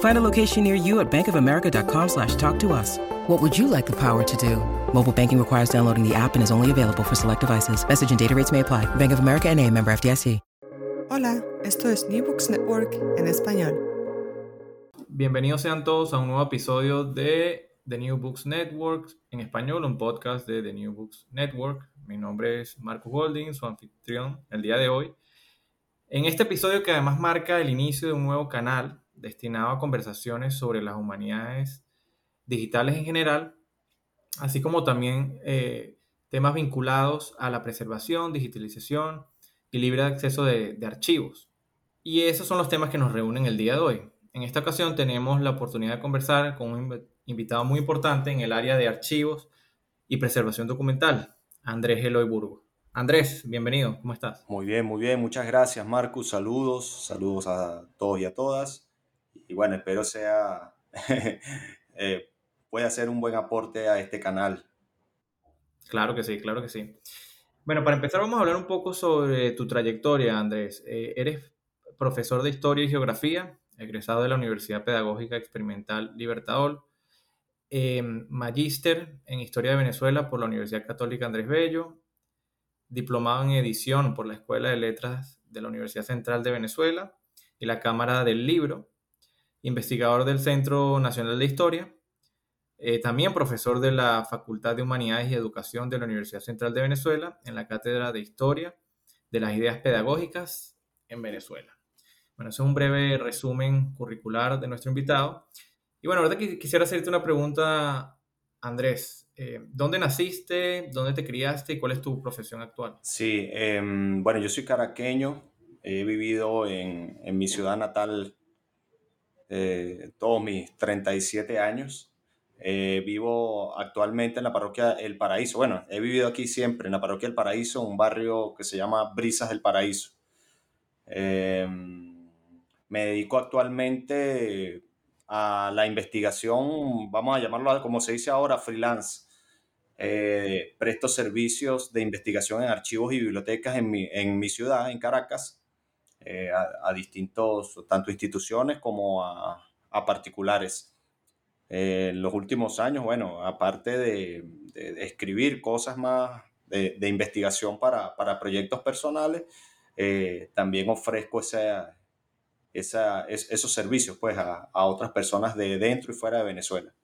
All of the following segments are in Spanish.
Find a location near you at bankofamerica.com slash talk to us. What would you like the power to do? Mobile banking requires downloading the app and is only available for select devices. Message and data rates may apply. Bank of America and a member FDIC. Hola, esto es New Books Network en español. Bienvenidos sean todos a un nuevo episodio de The New Books Network en español, un podcast de The New Books Network. Mi nombre es Marcus Golding, su anfitrión el día de hoy. En este episodio que además marca el inicio de un nuevo canal destinado a conversaciones sobre las humanidades digitales en general, así como también eh, temas vinculados a la preservación, digitalización y libre acceso de, archivos. Y esos son los temas que nos reúnen el día de hoy. En esta ocasión tenemos la oportunidad de conversar con un invitado muy importante en el área de archivos y preservación documental, Andrés Eloy Burgo. Andrés, bienvenido, ¿cómo estás? Muy bien, muy bien, muchas gracias Marcus, saludos, saludos a todos y a todas. Y bueno, espero sea, eh, pueda hacer un buen aporte a este canal. Claro que sí, claro que sí. Bueno, para empezar vamos a hablar un poco sobre tu trayectoria, Andrés. Eh, eres profesor de Historia y Geografía, egresado de la Universidad Pedagógica Experimental Libertador, eh, magíster en Historia de Venezuela por la Universidad Católica Andrés Bello, diplomado en edición por la Escuela de Letras de la Universidad Central de Venezuela y la Cámara del Libro, investigador del Centro Nacional de Historia, eh, también profesor de la Facultad de Humanidades y Educación de la Universidad Central de Venezuela en la Cátedra de Historia de las Ideas Pedagógicas en Venezuela. Bueno, ese es un breve resumen curricular de nuestro invitado. Y bueno, ahora quisiera hacerte una pregunta, Andrés. Eh, ¿Dónde naciste? ¿Dónde te criaste? ¿Y cuál es tu profesión actual? Sí, eh, bueno, yo soy caraqueño. He vivido en, en mi ciudad natal eh, todos mis 37 años. Eh, vivo actualmente en la parroquia El Paraíso. Bueno, he vivido aquí siempre en la parroquia El Paraíso, un barrio que se llama Brisas del Paraíso. Eh, me dedico actualmente a la investigación, vamos a llamarlo como se dice ahora, freelance. Eh, presto servicios de investigación en archivos y bibliotecas en mi, en mi ciudad, en Caracas, eh, a, a, distintos, tanto instituciones como a, a particulares. Eh, en los últimos años, bueno, aparte de, de, de escribir cosas más de, de investigación para, para, proyectos personales, eh, también ofrezco esa, esa, es, esos servicios pues, a, a, otras personas de dentro y fuera de Venezuela.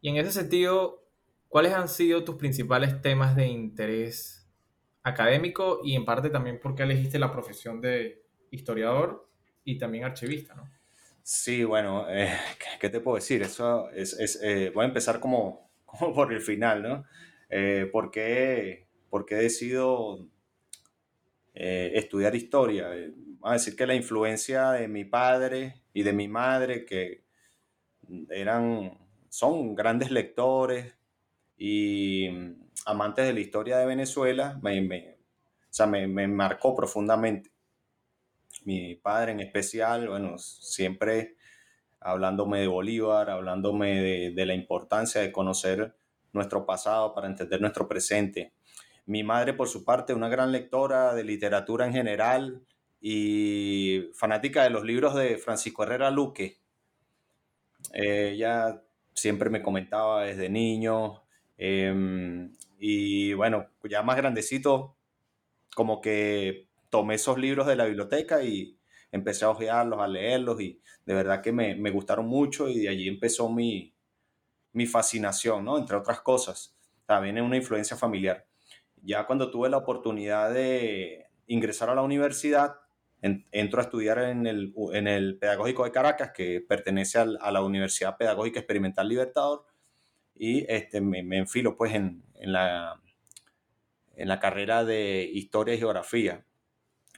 Y en ese sentido, ¿cuáles han sido tus principales temas de interés académico y en parte también por qué elegiste la profesión de historiador y también archivista? ¿no? Sí, bueno, eh, ¿qué te puedo decir? Eso es, eh, voy a empezar como, como, por el final, ¿no? Eh, ¿por, qué, ¿por, eh, estudiar historia? Vamos a decir que la influencia de mi padre y de mi madre, que eran, son grandes lectores y amantes de la historia de Venezuela, me, me, o sea, me, me marcó profundamente mi padre en especial, bueno, siempre hablándome de Bolívar, hablándome de, la importancia de conocer nuestro pasado para entender nuestro presente. Mi madre, por su parte, una gran lectora de literatura en general y fanática de los libros de Francisco Herrera Luque. ella siempre me comentaba desde niño. Em, y bueno, ya más grandecito, como que tomé esos libros de la biblioteca y empecé a hojearlos, a leerlos y de verdad que me, me gustaron mucho y de allí empezó mi, mi fascinación, ¿no? Entre otras cosas. También es una influencia familiar. Ya cuando tuve la oportunidad de ingresar a la universidad, entro a estudiar en el, en el Pedagógico de Caracas, que pertenece al, a la Universidad Pedagógica Experimental Libertador, y este, me, me enfilo pues en, en, la, en la carrera de Historia y Geografía.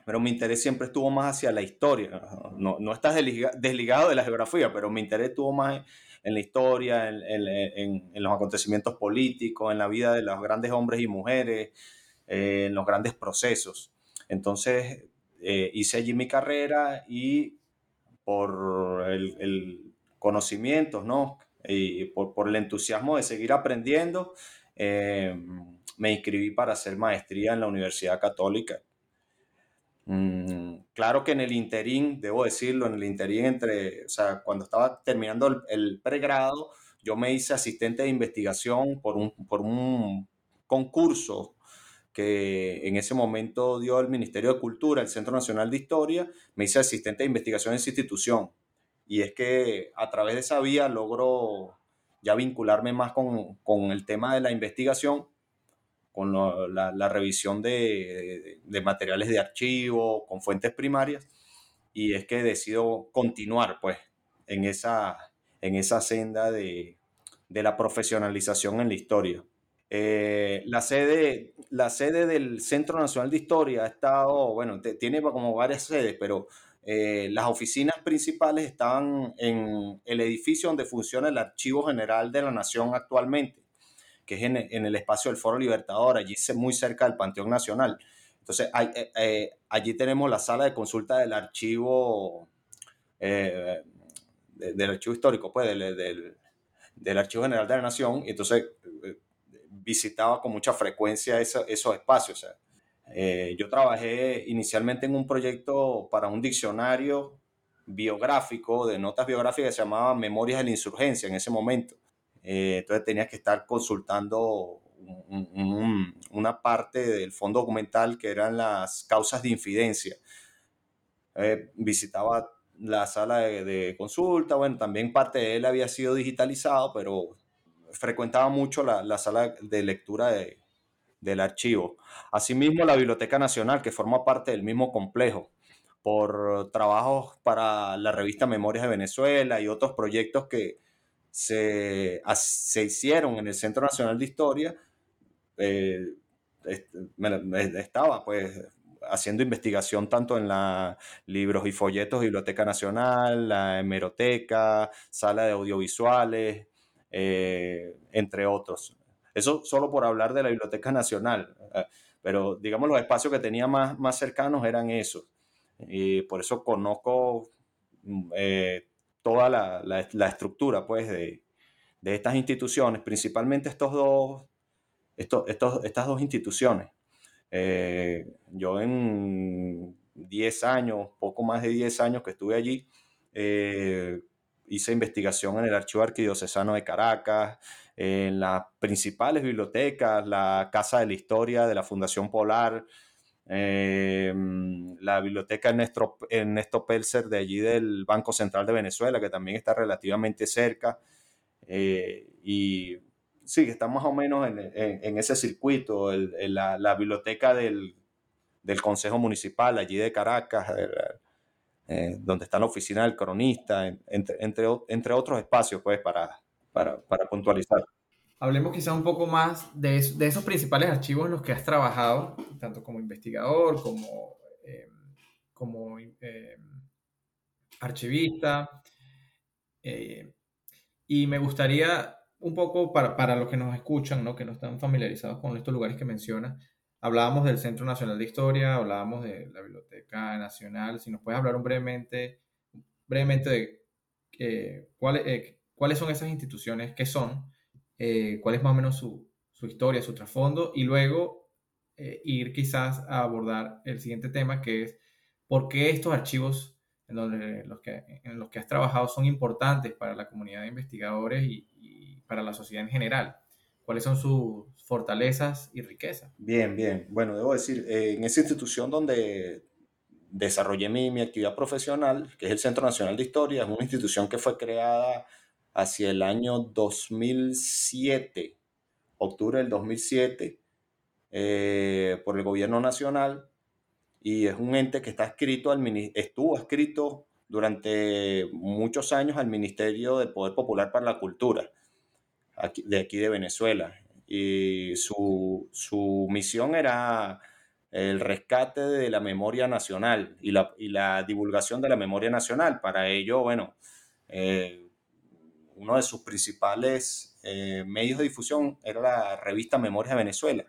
Pero mi interés siempre estuvo más hacia la historia. No, no estás desligado de la geografía, pero mi interés estuvo más en la historia, en, en, en, los acontecimientos políticos, en la vida de los grandes hombres y mujeres, eh, en los grandes procesos. Entonces eh, hice allí mi carrera y por el, el conocimiento, ¿no? Y por, por, el entusiasmo de seguir aprendiendo, eh, me inscribí para hacer maestría en la Universidad Católica. Mm, claro que en el interín, debo decirlo, en el interín entre, o sea, cuando estaba terminando el, pregrado, yo me hice asistente de investigación por un, por un concurso que en ese momento dio el Ministerio de Cultura, el Centro Nacional de Historia, me hice asistente de investigación en esa institución. Y es que a través de esa vía logro ya vincularme más con, con el tema de la investigación con la, revisión de, materiales de archivo, con fuentes primarias, y es que decido continuar pues en esa, en esa senda de, de la profesionalización en la historia. Eh, la, sede, la sede del Centro Nacional de Historia ha estado, bueno, tiene como varias sedes, pero eh, las oficinas principales están en el edificio donde funciona el Archivo General de la Nación actualmente que es en, en, el espacio del Foro Libertador, allí muy cerca del Panteón Nacional. Entonces, hay, eh, eh, allí tenemos la sala de consulta del archivo, eh, de, del archivo histórico, pues, del, del, del, Archivo General de la Nación, y entonces eh, visitaba con mucha frecuencia esos espacios. O sea, eh, yo trabajé inicialmente en un proyecto para un diccionario biográfico, de notas biográficas que se llamaba Memorias de la Insurgencia en ese momento. Eh, entonces tenías que estar consultando un, un, una parte del fondo documental que eran las causas de infidencia. Eh, visitaba la sala de, de, consulta, bueno, también parte de él había sido digitalizado, pero frecuentaba mucho la, la sala de lectura de, del archivo. Asimismo, la Biblioteca Nacional, que forma parte del mismo complejo, por trabajos para la revista Memorias de Venezuela y otros proyectos que, se, se hicieron en el Centro Nacional de Historia, eh, estaba pues haciendo investigación tanto en la libros y folletos Biblioteca Nacional, la hemeroteca, sala de audiovisuales, eh, entre otros. Eso solo por hablar de la Biblioteca Nacional, eh, pero digamos los espacios que tenía más, más cercanos eran esos. Y por eso conozco eh, toda la, la, estructura pues, de, de, estas instituciones, principalmente estos dos, estos, estas dos instituciones. Eh, yo en 10 años, poco más de 10 años que estuve allí, eh, hice investigación en el Archivo Arquidiocesano de Caracas, en las principales bibliotecas, la Casa de la Historia de la Fundación Polar, eh, la biblioteca Ernesto, Ernesto Pelser de allí del Banco Central de Venezuela, que también está relativamente cerca. Eh, y sí, está más o menos en, en, ese circuito, la, biblioteca del, del, Consejo Municipal allí de Caracas, eh, donde está la oficina del cronista, entre, entre, entre otros espacios, pues, para, para, para puntualizar. Hablemos quizá un poco más de, esos principales archivos en los que has trabajado, tanto como investigador, como, eh, como eh, archivista. Eh, y me gustaría un poco para, para, los que nos escuchan, ¿no? que no están familiarizados con estos lugares que mencionas, hablábamos del Centro Nacional de Historia, hablábamos de la Biblioteca Nacional, si nos puedes hablar un brevemente, brevemente de eh, cuáles, cuáles son esas instituciones, qué son, eh, cuál es más o menos su, su historia, su trasfondo, y luego eh, ir quizás a abordar el siguiente tema, que es por qué estos archivos en, donde los que, en los que has trabajado son importantes para la comunidad de investigadores y, para la sociedad en general. ¿Cuáles son sus fortalezas y riquezas? Bien, bien. Bueno, debo decir, eh, en esa institución donde desarrollé mi, mi, actividad profesional, que es el Centro Nacional de Historia, es una institución que fue creada hacia el año 2007, octubre del 2007, eh, por el gobierno nacional y es un ente que está escrito al, estuvo escrito durante muchos años al Ministerio del Poder Popular para la Cultura de aquí de Venezuela. Y su, su, misión era el rescate de la memoria nacional y la, y la divulgación de la memoria nacional. Para ello, bueno, eh, uno de sus principales eh, medios de difusión era la revista Memorias de Venezuela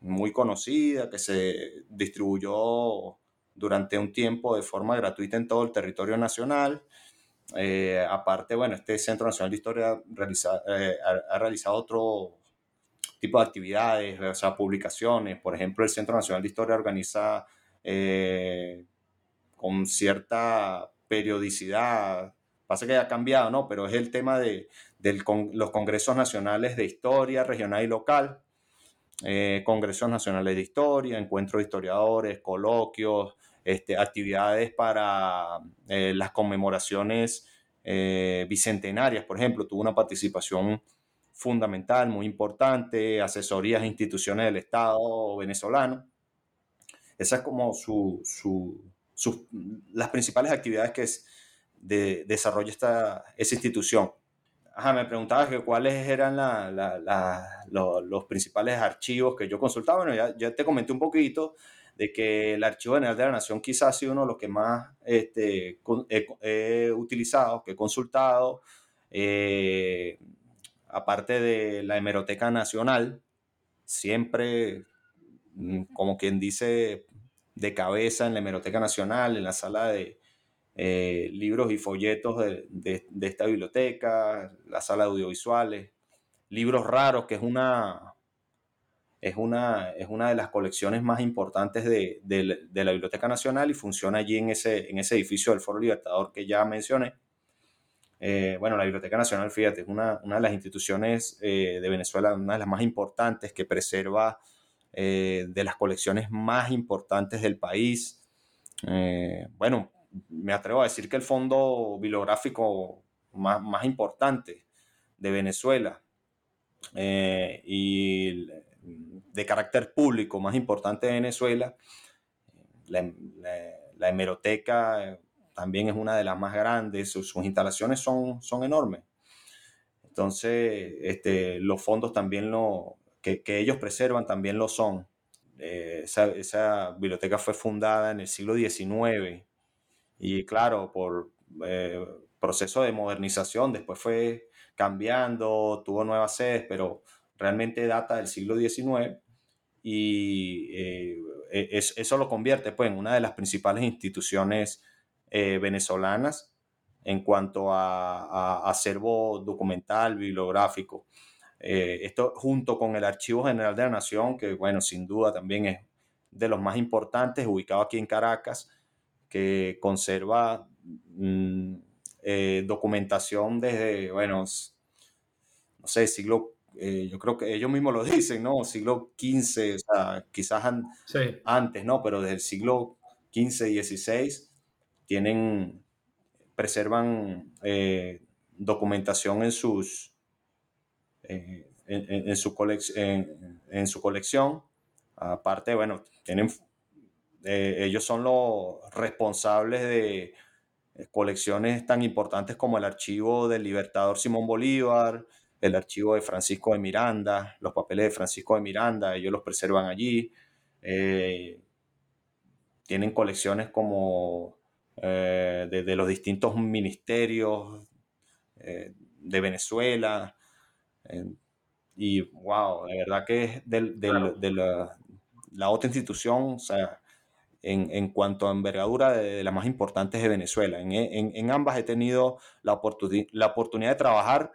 muy conocida, que se distribuyó durante un tiempo de forma gratuita en todo el territorio nacional. Eh, aparte, bueno, este Centro Nacional de Historia eh, ha, realizado otro tipo de actividades, o sea, publicaciones. Por ejemplo, el Centro Nacional de Historia organiza eh, con cierta periodicidad, pasa que ha cambiado, ¿no? Pero es el tema de, los congresos nacionales de historia regional y local, eh, congresos nacionales de historia, encuentros de historiadores, coloquios, este, actividades para eh, las conmemoraciones eh, bicentenarias, por ejemplo, tuvo una participación fundamental, muy importante, asesorías a instituciones del Estado venezolano. Esas es como su, las principales actividades que es de, desarrolla esta, esa institución. Ajá, me preguntabas que cuáles eran los, principales archivos que yo consultaba. Bueno, ya, te comenté un poquito de que el Archivo General de la Nación quizás ha sido uno de los que más este, he, utilizado, que he consultado. Eh, aparte de la Hemeroteca Nacional, siempre, mm, como quien dice, de cabeza en la Hemeroteca Nacional, en la sala de, eh, libros y folletos de, esta biblioteca, la sala de audiovisuales, libros raros, que es una, es una, es una de las colecciones más importantes de, la Biblioteca Nacional y funciona allí en ese, en ese edificio del Foro Libertador que ya mencioné. Eh, bueno, la Biblioteca Nacional, fíjate, es una, de las instituciones eh, de Venezuela, una de las más importantes que preserva de las colecciones más importantes del país. bueno, me atrevo a decir que el fondo bibliográfico más, más importante de Venezuela eh, y de carácter público más importante de Venezuela, la, la, hemeroteca también es una de las más grandes, sus, instalaciones son, son enormes. Entonces, este, los fondos también lo, que, que ellos preservan también lo son. Eh, esa, esa, biblioteca fue fundada en el siglo XIX y claro, por eh, proceso de modernización, después fue cambiando, tuvo nuevas sedes, pero realmente data del siglo XIX y eh, e, eso lo convierte pues, en una de las principales instituciones eh, venezolanas en cuanto a, acervo documental, bibliográfico. esto junto con el Archivo General de la Nación, que bueno, sin duda también es de los más importantes, ubicado aquí en Caracas, que conserva mm, eh, documentación desde, bueno, no sé, siglo, eh, yo creo que ellos mismos lo dicen, ¿no? Siglo XV, o sea, quizás antes, ¿no? Pero desde el siglo XV, XVI tienen, preservan eh, documentación en sus, en, su en su colección. Aparte, bueno, tienen eh, ellos son los responsables de eh, colecciones tan importantes como el archivo del libertador Simón Bolívar, el archivo de Francisco de Miranda, los papeles de Francisco de Miranda, ellos los preservan allí. Eh, tienen colecciones como de, los distintos ministerios de Venezuela. y wow, de verdad que es de, la, la, otra institución, o sea, en, cuanto a envergadura de, las más importantes de Venezuela. En, ambas he tenido la, la oportunidad de trabajar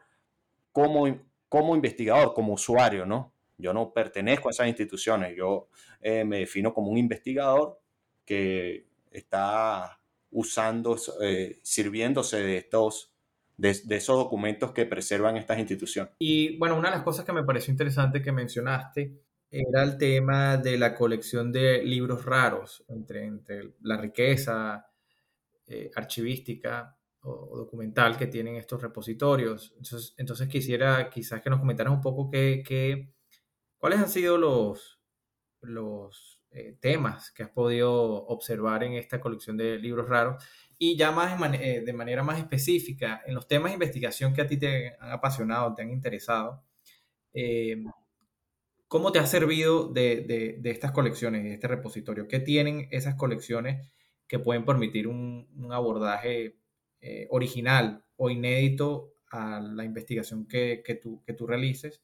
como, como investigador, como usuario, ¿no? Yo no pertenezco a esas instituciones, yo eh, me defino como un investigador que está usando, eh, sirviéndose de estos, de, esos documentos que preservan estas instituciones. Y bueno, una de las cosas que me pareció interesante que mencionaste era el tema de la colección de libros raros, entre, entre la riqueza eh, archivística o, documental que tienen estos repositorios. Entonces, entonces quisiera quizás que nos comentaras un poco qué, cuáles han sido los, los eh, temas que has podido observar en esta colección de libros raros y ya más eh, de manera más específica, en los temas de investigación que a ti te han apasionado, te han interesado, ¿cómo te ha servido de, estas colecciones, de este repositorio? ¿Qué tienen esas colecciones que pueden permitir un, abordaje original o inédito a la investigación que, tú, que tú realices?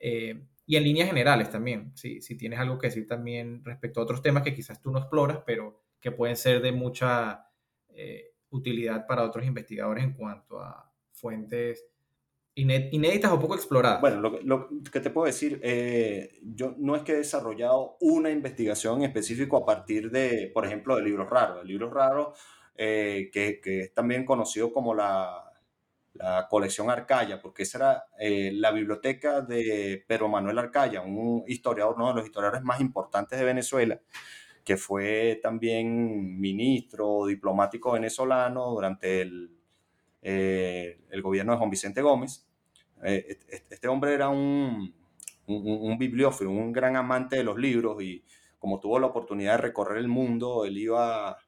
y en líneas generales también, si, si tienes algo que decir también respecto a otros temas que quizás tú no exploras, pero que pueden ser de mucha eh, utilidad para otros investigadores en cuanto a fuentes inéditas o poco exploradas. Bueno, lo, que te puedo decir, eh, yo no es que he desarrollado una investigación en específico a partir de, por ejemplo, de libros raros. Libros raros, eh, que, es también conocido como la, colección Arcaya, porque esa era eh, la biblioteca de Pedro Manuel Arcaya, un historiador, uno de los historiadores más importantes de Venezuela, que fue también ministro diplomático venezolano durante el gobierno de Juan Vicente Gómez. Eh, este hombre era un, un, bibliófilo, un gran amante de los libros y como tuvo la oportunidad de recorrer el mundo, él iba,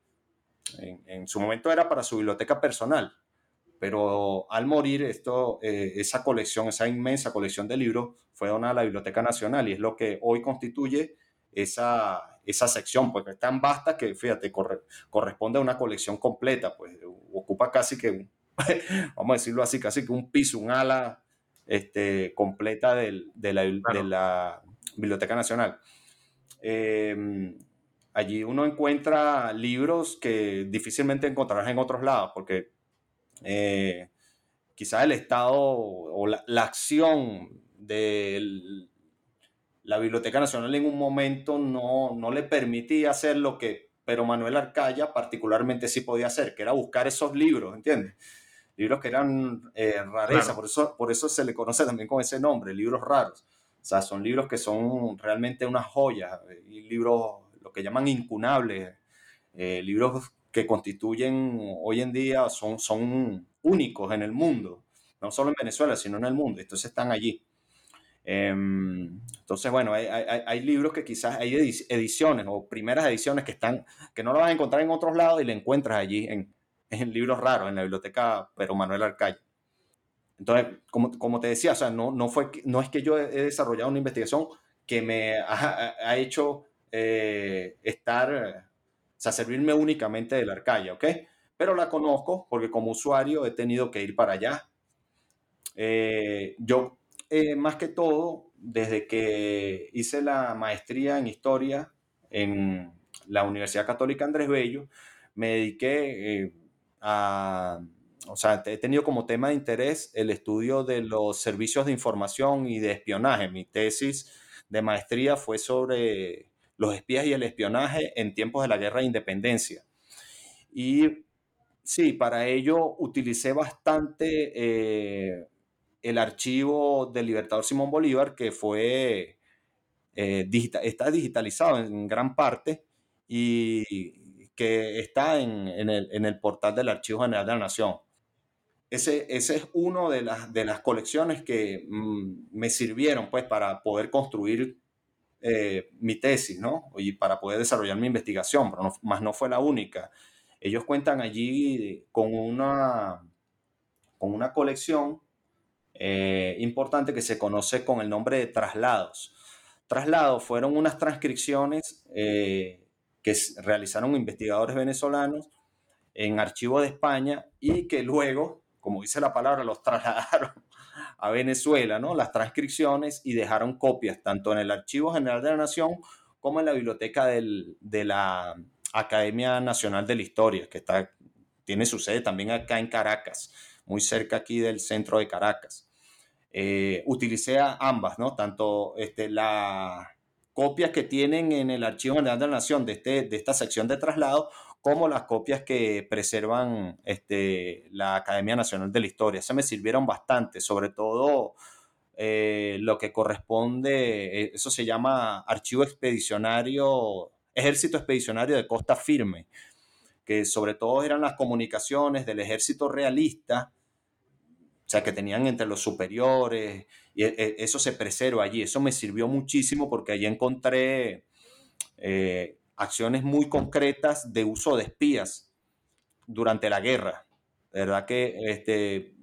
en, en su momento era para su biblioteca personal, pero al morir, esto, eh, esa colección, esa inmensa colección de libros fue donada a la Biblioteca Nacional y es lo que hoy constituye esa, esa sección, porque es tan vasta que, fíjate, corresponde a una colección completa, pues ocupa casi que, vamos a decirlo así, casi que un piso, un ala este, completa de, la, de, la, Biblioteca Nacional. Em, allí uno encuentra libros que difícilmente encontrarás en otros lados, porque eh, quizás el Estado o la, acción de la Biblioteca Nacional en un momento no, no le permitía hacer lo que pero Manuel Arcaya particularmente sí podía hacer, que era buscar esos libros, ¿entiendes? Libros que eran eh, rareza, por, eso, por eso se le conoce también con ese nombre, libros raros. O sea, son libros que son realmente unas joyas, eh, y libros, lo que llaman incunables, eh, libros que constituyen hoy en día son, son únicos en el mundo, no solo en Venezuela, sino en el mundo. Entonces están allí. Em, entonces, bueno, hay, hay, hay, libros que quizás hay ediciones o primeras ediciones que están, que no lo vas a encontrar en otros lados y le encuentras allí en, en libros raros, en la biblioteca Pero Manuel Arcaya. Entonces, como, como, te decía, o sea, no, no, fue, no es que yo he desarrollado una investigación que me ha, ha hecho eh, estar o sea, servirme únicamente de la Arcaya, ¿ok? Pero la conozco porque como usuario he tenido que ir para allá. Eh, yo, eh, más que todo, desde que hice la maestría en historia en la Universidad Católica Andrés Bello, me dediqué eh, a, o sea, he tenido como tema de interés el estudio de los servicios de información y de espionaje. Mi tesis de maestría fue sobre los espías y el espionaje en tiempos de la guerra de independencia. Y sí, para ello utilicé bastante eh, el archivo del Libertador Simón Bolívar, que fue, eh, está digitalizado en gran parte y que está en, el, portal del Archivo General de la Nación. Ese, ese es uno de las, de las colecciones que mm, me sirvieron pues para poder construir eh, mi tesis, ¿no? Y para poder desarrollar mi investigación, pero más no fue la única. Ellos cuentan allí con una, con una colección eh, importante que se conoce con el nombre de traslados. Traslados fueron unas transcripciones eh, que realizaron investigadores venezolanos en archivo de España y que luego, como dice la palabra, los trasladaron a Venezuela, ¿no? Las transcripciones y dejaron copias tanto en el Archivo General de la Nación como en la biblioteca de la Academia Nacional de la Historia, que está, tiene su sede también acá en Caracas, muy cerca aquí del centro de Caracas. Eh, utilicé ambas, ¿no? Tanto este, las copias que tienen en el Archivo General de la Nación de, este, de esta sección de traslado, como las copias que preservan este, la Academia Nacional de la Historia. Se me sirvieron bastante, sobre todo eh, lo que corresponde, eh, eso se llama Archivo Expedicionario, Ejército Expedicionario de Costa Firme, que sobre todo eran las comunicaciones del ejército realista, sea, que tenían entre los superiores, y e, eso se preserva allí. Eso me sirvió muchísimo porque allí encontré eh, acciones muy concretas de uso de espías durante la guerra. Verdad que este,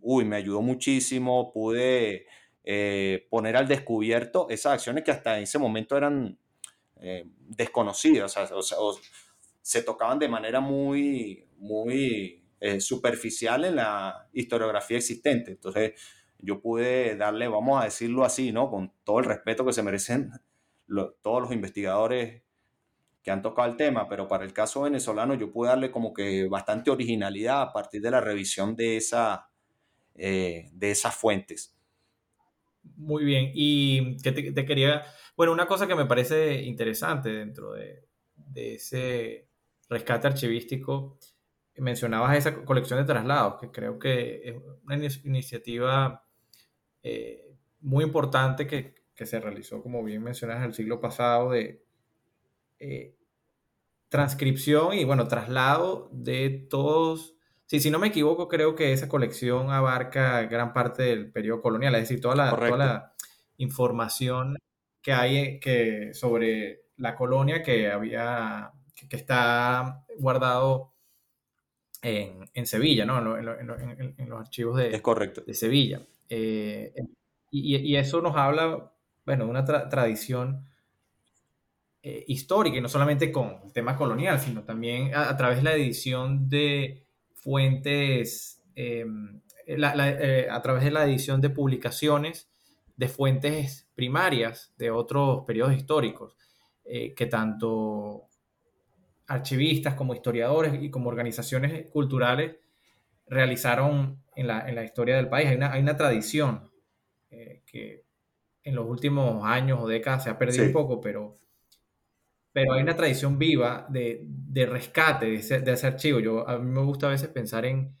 uy, me ayudó muchísimo, pude eh, poner al descubierto esas acciones que hasta ese momento eran eh, desconocidas, o sea, se tocaban de manera muy, muy eh, superficial en la historiografía existente. Entonces, yo pude darle, vamos a decirlo así, ¿no? Con todo el respeto que se merecen todos los investigadores que han tocado el tema, pero para el caso venezolano yo pude darle como que bastante originalidad a partir de la revisión de, esa, eh, de esas fuentes. Muy bien, y que te, quería, bueno, una cosa que me parece interesante dentro de, de ese rescate archivístico, mencionabas esa colección de traslados, que creo que es una iniciativa eh, muy importante que, que, se realizó, como bien mencionas, en el siglo pasado de eh, transcripción y, bueno, traslado de todos. Sí, si no me equivoco, creo que esa colección abarca gran parte del periodo colonial, es decir, toda la, toda la información que hay que, sobre la colonia que había, que, está guardado en, en Sevilla, ¿no? En, en, los archivos de, es correcto. de Sevilla. Eh, y, y, eso nos habla, bueno, de una tradición eh, histórica y no solamente con el tema colonial, sino también a, través de la edición de fuentes, em, eh, a través de la edición de publicaciones de fuentes primarias de otros periodos históricos, que tanto archivistas como historiadores y como organizaciones culturales realizaron en la, en la historia del país. Hay una, hay una tradición que en los últimos años o décadas se ha perdido un poco, pero pero hay una tradición viva de, de rescate de ese, de ese, archivo. Yo, a mí me gusta a veces pensar en,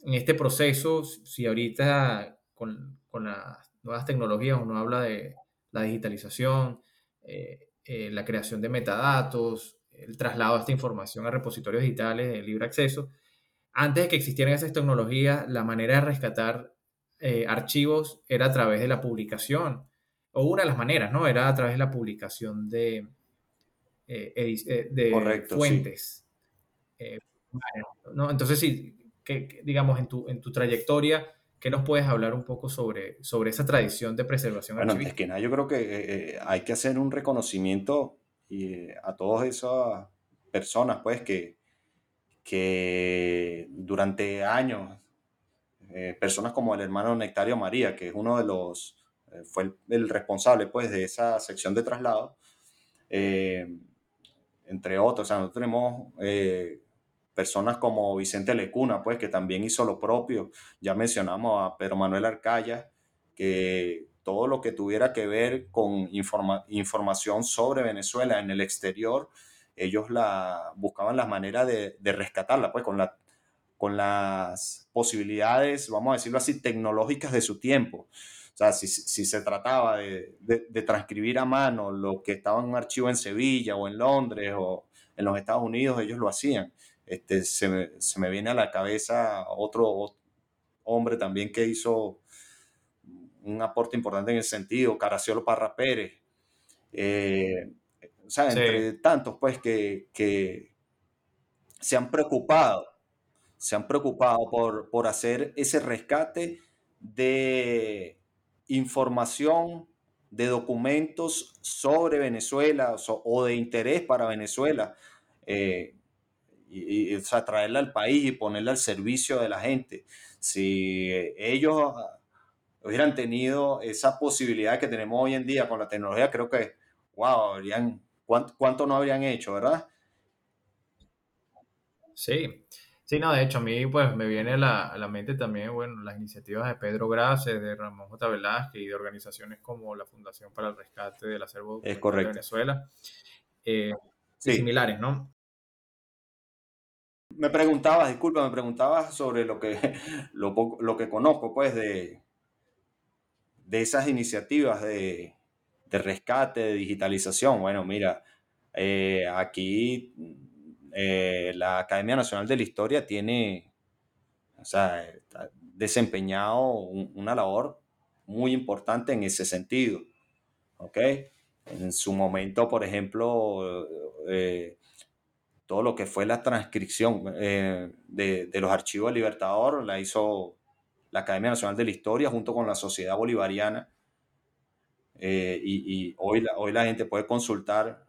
en este proceso, si ahorita con, con, las nuevas tecnologías uno habla de la digitalización, eh, eh, la creación de metadatos, el traslado de esta información a repositorios digitales de libre acceso. Antes de que existieran esas tecnologías, la manera de rescatar eh, archivos era a través de la publicación, o una de las maneras, ¿no? Era a través de la publicación de, eh, eh, de fuentes. ¿no? Entonces, sí, que, digamos, en tu, en tu trayectoria, ¿qué nos puedes hablar un poco sobre, sobre esa tradición de preservación bueno, es que nada, yo creo que hay que hacer un reconocimiento y, a todas esas personas, pues, que, que durante años, personas como el hermano Nectario María, que es uno de los, fue el, responsable, pues, de esa sección de traslado, entre otros. O sea, nosotros tenemos eh, personas como Vicente Lecuna, pues, que también hizo lo propio. Ya mencionamos a Pedro Manuel Arcaya, que todo lo que tuviera que ver con información sobre Venezuela en el exterior, ellos la, buscaban las maneras de, de rescatarla, pues, con, la, con las posibilidades, vamos a decirlo así, tecnológicas de su tiempo. O sea, si, si se trataba de, de, transcribir a mano lo que estaba en un archivo en Sevilla o en Londres o en los Estados Unidos, ellos lo hacían. Este, se, me, se me viene a la cabeza otro hombre también que hizo un aporte importante en el sentido, Caraciolo Parra Pérez. Eh, o sea, entre tantos, pues, que, que, se han preocupado, se han preocupado por, por hacer ese rescate de, información de documentos sobre Venezuela o, de interés para Venezuela eh, y, traerla al país y ponerla al servicio de la gente. Si ellos hubieran tenido esa posibilidad que tenemos hoy en día con la tecnología, creo que, wow, habrían, ¿cuánto, cuánto no habrían hecho, verdad? Sí, Sí, no, de hecho, a mí pues me viene a la, a la mente también, bueno, las iniciativas de Pedro Grace, de Ramón J. Velázquez y de organizaciones como la Fundación para el Rescate del Acervo de Venezuela, eh, similares, ¿no? me preguntabas, disculpa, me preguntabas sobre lo que, lo, lo que conozco, pues, de, de esas iniciativas de, de rescate, de digitalización. Bueno, mira, eh, aquí eh, la Academia Nacional de la Historia tiene, o sea, desempeñado una labor muy importante en ese sentido. ¿Ok? En su momento, por ejemplo, eh, todo lo que fue la transcripción de, de, los archivos del Libertador la hizo la Academia Nacional de la Historia junto con la Sociedad Bolivariana. Eh, y, hoy, la, gente puede consultar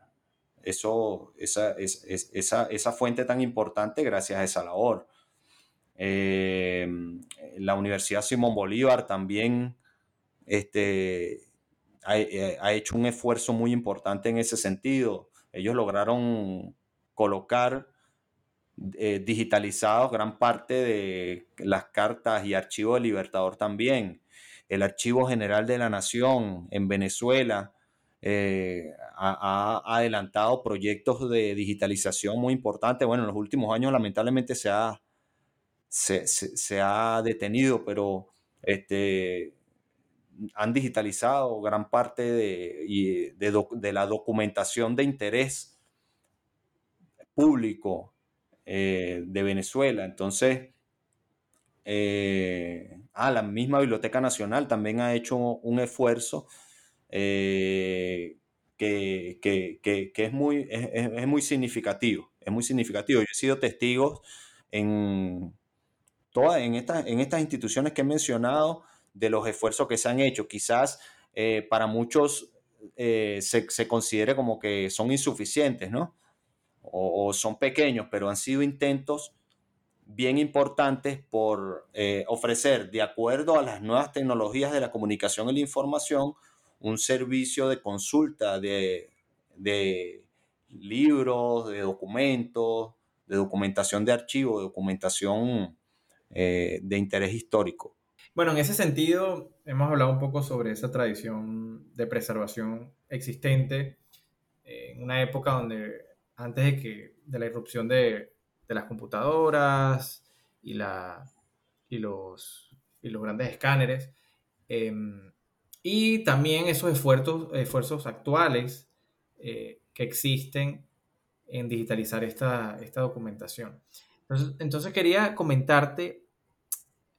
eso, esa, fuente tan importante gracias a esa labor. Eh, la Universidad Simón Bolívar también este, ha, hecho un esfuerzo muy importante en ese sentido. Ellos lograron colocar eh, digitalizados gran parte de las cartas y archivos del Libertador también. El Archivo General de la Nación en Venezuela eh, ha, adelantado proyectos de digitalización muy importantes. Bueno, en los últimos años lamentablemente se ha, se, ha detenido, pero este, han digitalizado gran parte de, de la documentación de interés público eh, de Venezuela. Entonces, eh, ah, la misma Biblioteca Nacional también ha hecho un esfuerzo eh, que, es, muy, es, muy significativo. Es muy significativo. Yo he sido testigo en, todas, en, estas, en estas instituciones que he mencionado de los esfuerzos que se han hecho. Quizás para muchos se, se, considere como que son insuficientes, ¿no? O, son pequeños, pero han sido intentos bien importantes por eh, ofrecer, de acuerdo a las nuevas tecnologías de la comunicación y la información, un servicio de consulta de, libros, de documentos, de documentación de archivos, de documentación eh, de interés histórico. Bueno, en ese sentido, hemos hablado un poco sobre esa tradición de preservación existente en una época donde antes de, que, de la irrupción de, las computadoras y, la, y, los, y los grandes escáneres. Em, y también esos esfuerzos, esfuerzos actuales eh, que existen en digitalizar esta, esta documentación. Entonces, entonces, quería comentarte,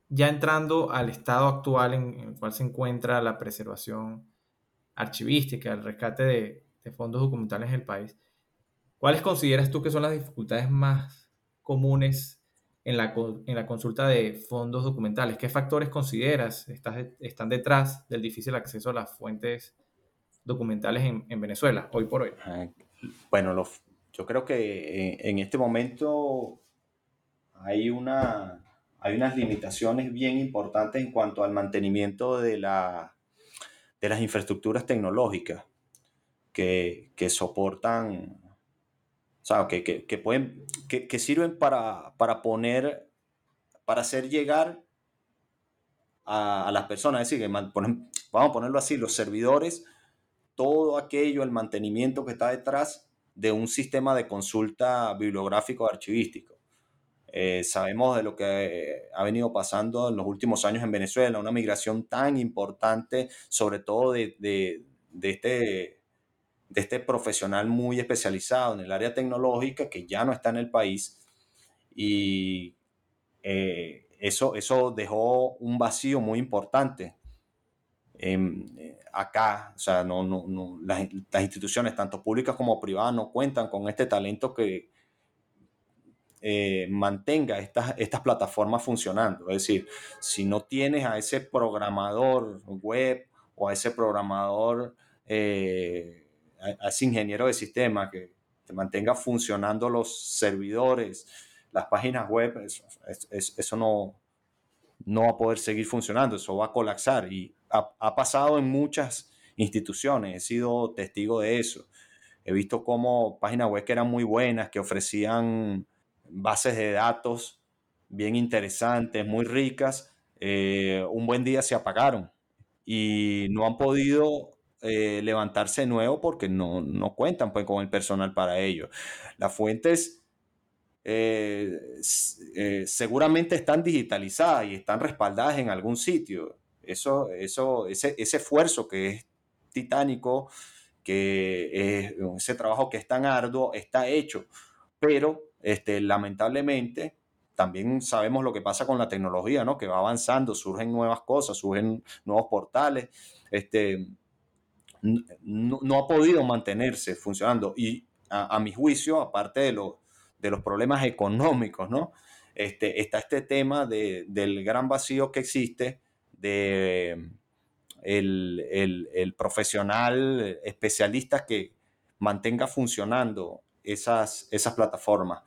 ya entrando al estado actual en, el cual se encuentra la preservación archivística, el rescate de, de fondos documentales en el país, ¿Cuáles consideras tú que son las dificultades más comunes en la, consulta de fondos documentales? ¿Qué factores consideras están detrás del difícil acceso a las fuentes documentales en, Venezuela, hoy por hoy? Ah, bueno, yo creo que en, este momento hay, una, hay unas limitaciones bien importantes en cuanto al mantenimiento de, la, de las infraestructuras tecnológicas que, soportan sea, que, que, pueden, que, sirven para, para, poner, para hacer llegar a, las personas, es decir, que vamos a ponerlo así, los servidores, todo aquello, el mantenimiento que está detrás de un sistema de consulta bibliográfico archivístico. Eh, sabemos de lo que ha venido pasando en los últimos años en Venezuela, una migración tan importante, sobre todo de, de este de este profesional muy especializado en el área tecnológica que ya no está en el país y eh, eso, eso dejó un vacío muy importante eh, acá. O sea, no, no, las, instituciones, tanto públicas como privadas, no cuentan con este talento que eh, mantenga estas, estas plataformas funcionando. Es decir, si no tienes a ese programador web o a ese programador a, ingeniero de sistema que te mantenga funcionando los servidores, las páginas web, eso, no, no va a poder seguir funcionando, eso va a colapsar. Y ha, pasado en muchas instituciones, he sido testigo de eso. He visto cómo páginas web que eran muy buenas, que ofrecían bases de datos bien interesantes, muy ricas, eh, un buen día se apagaron y no han podido eh, levantarse nuevo porque no, no cuentan pues, con el personal para ello. Las fuentes eh, eh, seguramente están digitalizadas y están respaldadas en algún sitio. Eso, eso, ese, ese esfuerzo que es titánico, que es, ese trabajo que es tan arduo, está hecho. Pero este, lamentablemente también sabemos lo que pasa con la tecnología, ¿no? Que va avanzando, surgen nuevas cosas, surgen nuevos portales. Este, no, ha podido mantenerse funcionando. Y a, mi juicio, aparte de, de los problemas económicos, ¿no? Este, está este tema del gran vacío que existe de el, profesional especialista que mantenga funcionando esas, esas plataformas.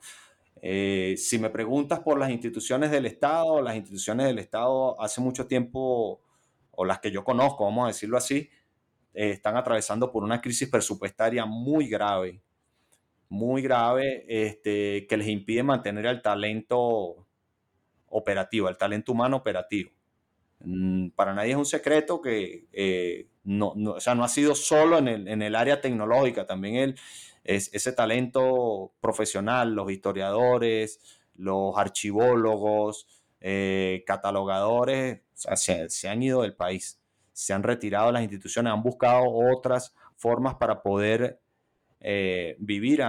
Eh, si me preguntas por las instituciones del Estado, las instituciones del Estado hace mucho tiempo, o las que yo conozco, vamos a decirlo así, eh, están atravesando por una crisis presupuestaria muy grave, muy grave, este, que les impide mantener el talento operativo, el talento humano operativo. Mm, para nadie es un secreto que eh, no, no, o sea, no ha sido solo en el, en el área tecnológica, también el, es, ese talento profesional, los historiadores, los archivólogos, eh, catalogadores, se, han ido del país, se han retirado las instituciones, han buscado otras formas para poder eh, vivir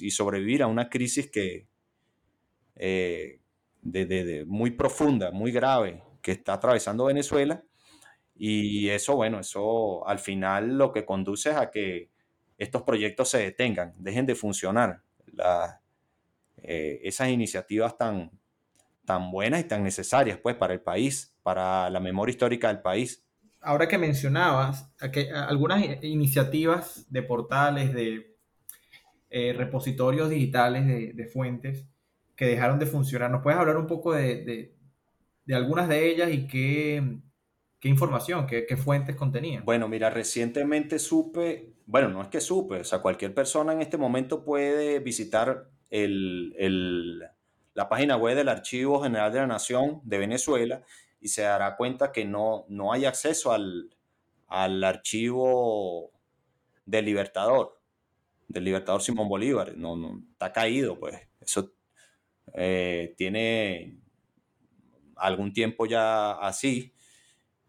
y sobrevivir a una crisis que de, muy profunda, muy grave, que está atravesando Venezuela. Y eso, bueno, eso al final lo que conduce es a que estos proyectos se detengan, dejen de funcionar. Eh, esas iniciativas tan, tan buenas y tan necesarias pues para el país, para la memoria histórica del país. Ahora que mencionabas que algunas iniciativas de portales, de eh, repositorios digitales de, fuentes que dejaron de funcionar, ¿nos puedes hablar un poco de, de algunas de ellas y qué, qué información, qué, qué, fuentes contenían. Bueno, mira, recientemente supe, bueno, no es que supe, o sea, cualquier persona en este momento puede visitar el, el, la página web del Archivo General de la Nación de Venezuela y se dará cuenta que no, no hay acceso al, al archivo del Libertador, del Libertador Simón Bolívar, no, no está caído, pues eso eh, tiene algún tiempo ya así.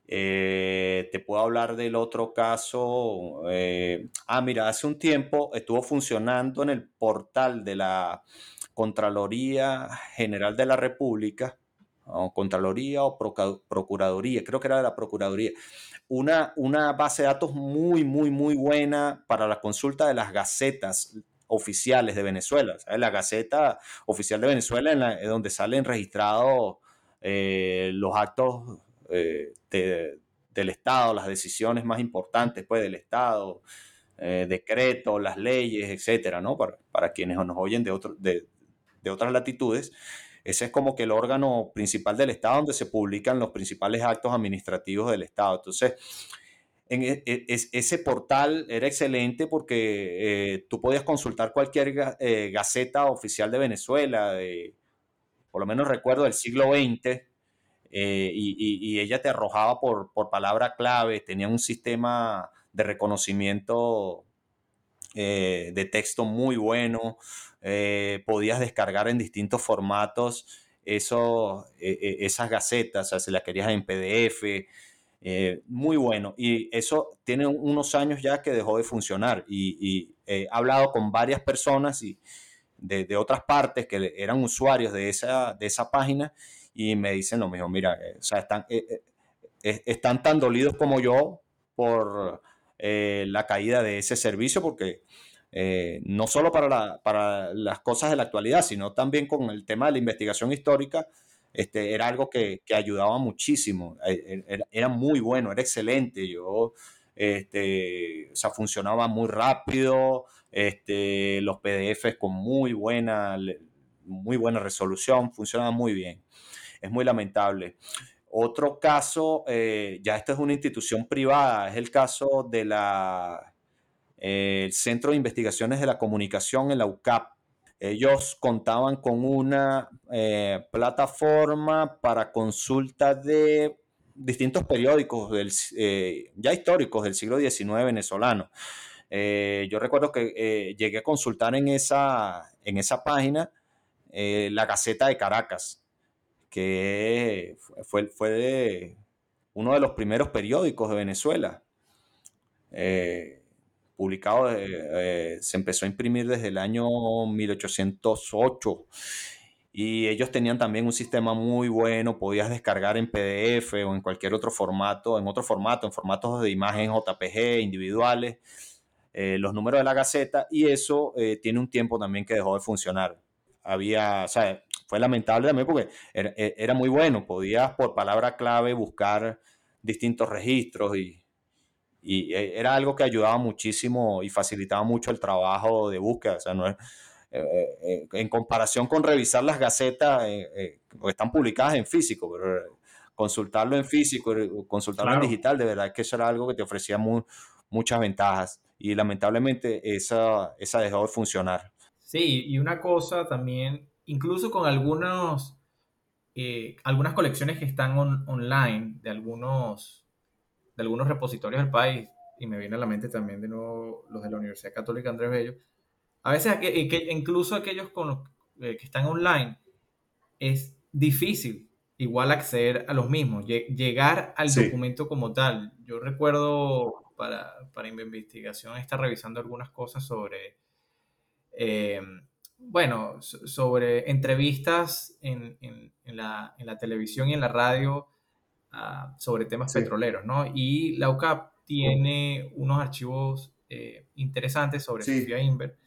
Eh, te puedo hablar del otro caso. Eh, ah, mira, hace un tiempo estuvo funcionando en el portal de la Contraloría General de la República, o Contraloría o Procuraduría, creo que era de la Procuraduría, una, una base de datos muy, muy, muy buena para la consulta de las gacetas oficiales de Venezuela. La Gaceta Oficial de Venezuela, en la, donde salen registrados eh, los actos eh, del Estado, las decisiones más importantes pues, del Estado, eh, decretos, las leyes, etcétera, ¿no? Para, quienes nos oyen de, de, otras latitudes. Ese es como que el órgano principal del Estado donde se publican los principales actos administrativos del Estado. Entonces, en e, e, ese portal era excelente porque tú podías consultar cualquier gaceta oficial de Venezuela, de, por lo menos recuerdo del siglo XX, eh, y, ella te arrojaba por, palabra clave, tenía un sistema de reconocimiento eh, de texto muy bueno, eh, podías descargar en distintos formatos eso, esas gacetas, o sea, si las querías en PDF, muy bueno. Y eso tiene unos años ya que dejó de funcionar y, he hablado con varias personas y de, otras partes que eran usuarios de esa, de esa página y me dicen lo mismo, mira, eh, o sea, están, eh, eh, están tan dolidos como yo por la caída de ese servicio porque no solo para, para, las cosas de la actualidad, sino también con el tema de la investigación histórica, este, era algo que, que ayudaba muchísimo, era, era, muy bueno, era excelente, yo, este, o sea, funcionaba muy rápido, este, los PDFs con muy buena, muy buena resolución, funcionaban muy bien. Es muy lamentable. Otro caso, eh, ya esta es una institución privada, es el caso del eh, Centro de Investigaciones de la Comunicación en la UCAP. Ellos contaban con una eh, plataforma para consulta de distintos periódicos del, ya históricos del siglo XIX venezolano. Eh, yo recuerdo que eh, llegué a consultar en esa, en esa página eh, la Gaceta de Caracas, que fue, fue uno de los primeros periódicos de Venezuela. Eh, publicado, eh, se empezó a imprimir desde el año 1808 y ellos tenían también un sistema muy bueno, podías descargar en PDF o en cualquier otro formato, en otro formato, en formatos de imagen JPG individuales, eh, los números de la Gaceta y eso eh, tiene un tiempo también que dejó de funcionar. Había, fue lamentable también porque era muy bueno, podías por palabra clave buscar distintos registros y, y eh, era algo que ayudaba muchísimo y facilitaba mucho el trabajo de búsqueda. O sea, no es, eh, en comparación con revisar las gacetas, que están publicadas en físico, pero consultarlo en físico, consultarlo en digital, de verdad que eso era algo que te ofrecía muchas ventajas y lamentablemente esa, esa dejó de funcionar. Sí, y una cosa también, incluso con algunos, eh, algunas colecciones que están online de algunos, de algunos repositorios del país, y me viene a la mente también de nuevo los de la Universidad Católica Andrés Bello, a veces incluso aquellos con eh, que están online, es difícil igual acceder a los mismos, llegar al documento como tal. Yo recuerdo para, para mi investigación está revisando algunas cosas sobre, eh, bueno, sobre entrevistas en, en, la, en, la, televisión y en la radio ah, sobre temas petroleros, ¿no? Y la UCAP tiene unos archivos eh, interesantes sobre Sofía Inver,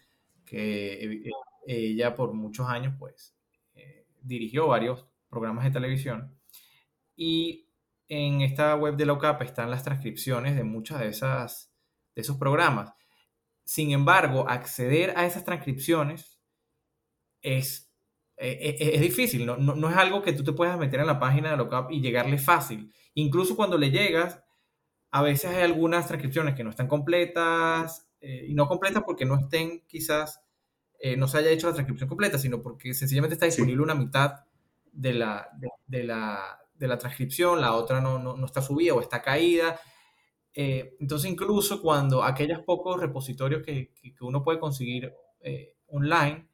que eh, ella por muchos años, pues, dirigió varios programas de televisión y en esta web de la UCAP están las transcripciones de muchas de, esas, de esos programas. Sin embargo, acceder a esas transcripciones es, e, e, es, difícil, no, no, es algo que tú te puedas meter en la página de UCAP y llegarle fácil. Incluso cuando le llegas, a veces hay algunas transcripciones que no están completas, eh, y no completas porque no estén quizás, eh, no se haya hecho la transcripción completa, sino porque sencillamente está disponible una mitad de la, de la, de la transcripción, la otra no, no, está subida o está caída. Eh, entonces, incluso cuando aquellos pocos repositorios que, que uno puede conseguir eh, online,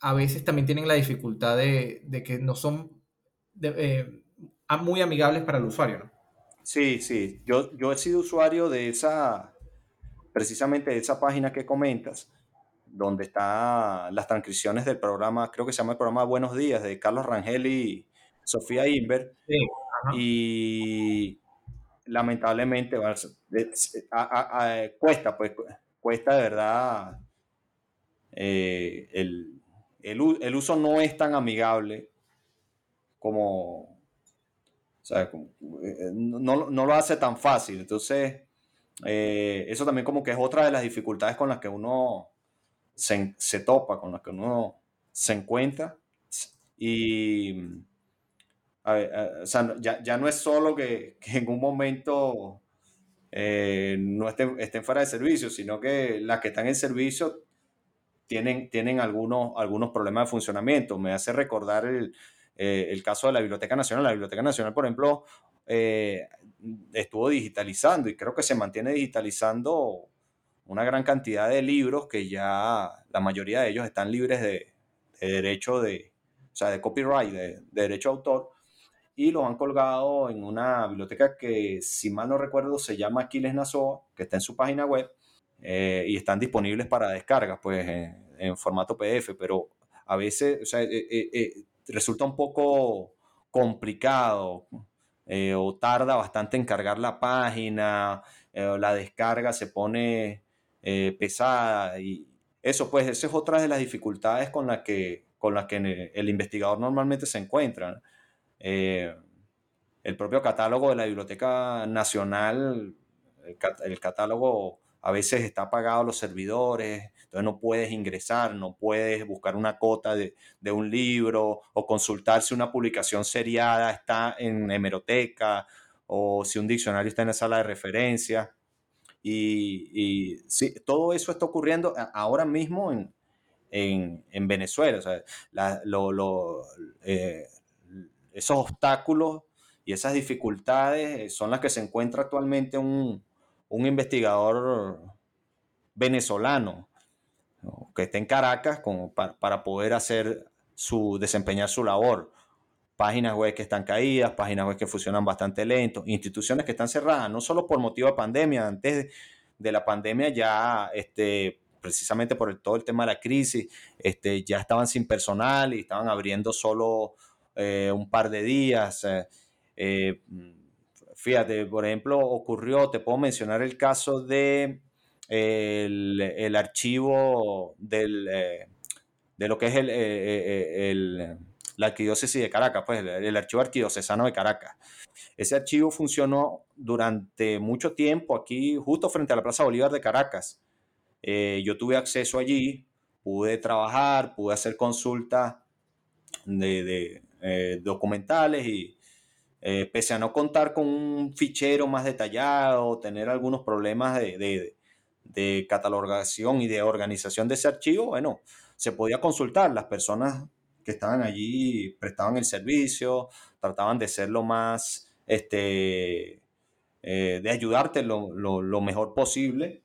a veces también tienen la dificultad de, de que no son eh, muy amigables para el usuario, ¿no? Sí, sí. Yo, yo he sido usuario de esa, precisamente de esa página que comentas, donde están las transcripciones del programa, creo que se llama el programa Buenos Días, de Carlos Rangel y, Sofía Inver. y lamentablemente cuesta, pues cuesta de verdad. Eh, el, el, uso no es tan amigable como, eh, no, no, lo hace tan fácil. Entonces, eh, eso también como que es otra de las dificultades con las que uno se, se topa, con las que uno se encuentra. Y o sea, ya, ya, no es solo que, que en un momento eh, no estén, estén, fuera de servicio, sino que las que están en servicio tienen, tienen algunos, algunos problemas de funcionamiento. Me hace recordar el, eh, el caso de la Biblioteca Nacional. La Biblioteca Nacional, por ejemplo, eh, estuvo digitalizando y creo que se mantiene digitalizando una gran cantidad de libros que ya la mayoría de ellos están libres de, de derecho de, o sea, de copyright, de, de derecho a autor y los han colgado en una biblioteca que, si mal no recuerdo, se llama Aquiles Nassau, que está en su página web eh, y están disponibles para descargas, pues en, formato PDF, pero a veces o sea, eh, eh, resulta un poco complicado o tarda bastante en cargar la página, la descarga se pone pesada y eso, pues, esa es otra de las dificultades con las que, con las que el investigador normalmente se encuentra. El propio catálogo de la Biblioteca Nacional, el, catálogo a veces está apagado los servidores, entonces no puedes ingresar, no puedes buscar una cota de, un libro o consultar si una publicación seriada está en hemeroteca o si un diccionario está en la sala de referencia. Y, sí, todo eso está ocurriendo ahora mismo en, Venezuela. O sea, lo, eh, esos obstáculos y esas dificultades son las que se encuentra actualmente un, investigador venezolano. que esté en Caracas como para, poder hacer su, desempeñar su labor. Páginas web que están caídas, páginas web que funcionan bastante lento, instituciones que están cerradas, no solo por motivo de pandemia, antes de, la pandemia ya, este, precisamente por todo el tema de la crisis, este, ya estaban sin personal y estaban abriendo solo eh, un par de días. Eh, eh, fíjate, por ejemplo, ocurrió, te puedo mencionar el caso de el, archivo del, eh, de lo que es el, eh, eh, el, la arquidiócesis de Caracas, pues el, archivo arquidiocesano de Caracas. Ese archivo funcionó durante mucho tiempo aquí, justo frente a la Plaza Bolívar de Caracas. yo tuve acceso allí, pude trabajar, pude hacer consultas de, documentales y pese a no contar con un fichero más detallado, tener algunos problemas de, catalogación y de organización de ese archivo, bueno, se podía consultar. Las personas que estaban allí prestaban el servicio, trataban de ser lo más, este, eh, de ayudarte lo, mejor posible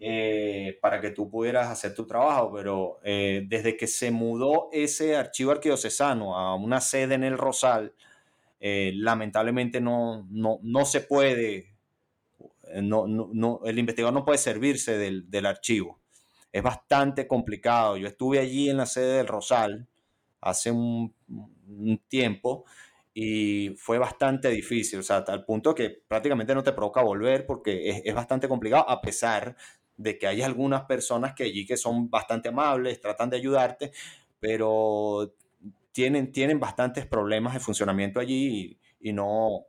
eh, para que tú pudieras hacer tu trabajo. Pero eh, desde que se mudó ese archivo arquidiocesano a una sede en el Rosal, lamentablemente no, no, no se puede eh, no, no, el investigador no puede servirse del, del, archivo. Es bastante complicado. Yo estuve allí en la sede del Rosal hace un, tiempo y fue bastante difícil, o sea, hasta el punto que prácticamente no te provoca volver porque es, es, bastante complicado, a pesar de que hay algunas personas que allí que son bastante amables, tratan de ayudarte, pero tienen, tienen bastantes problemas de funcionamiento allí y, no,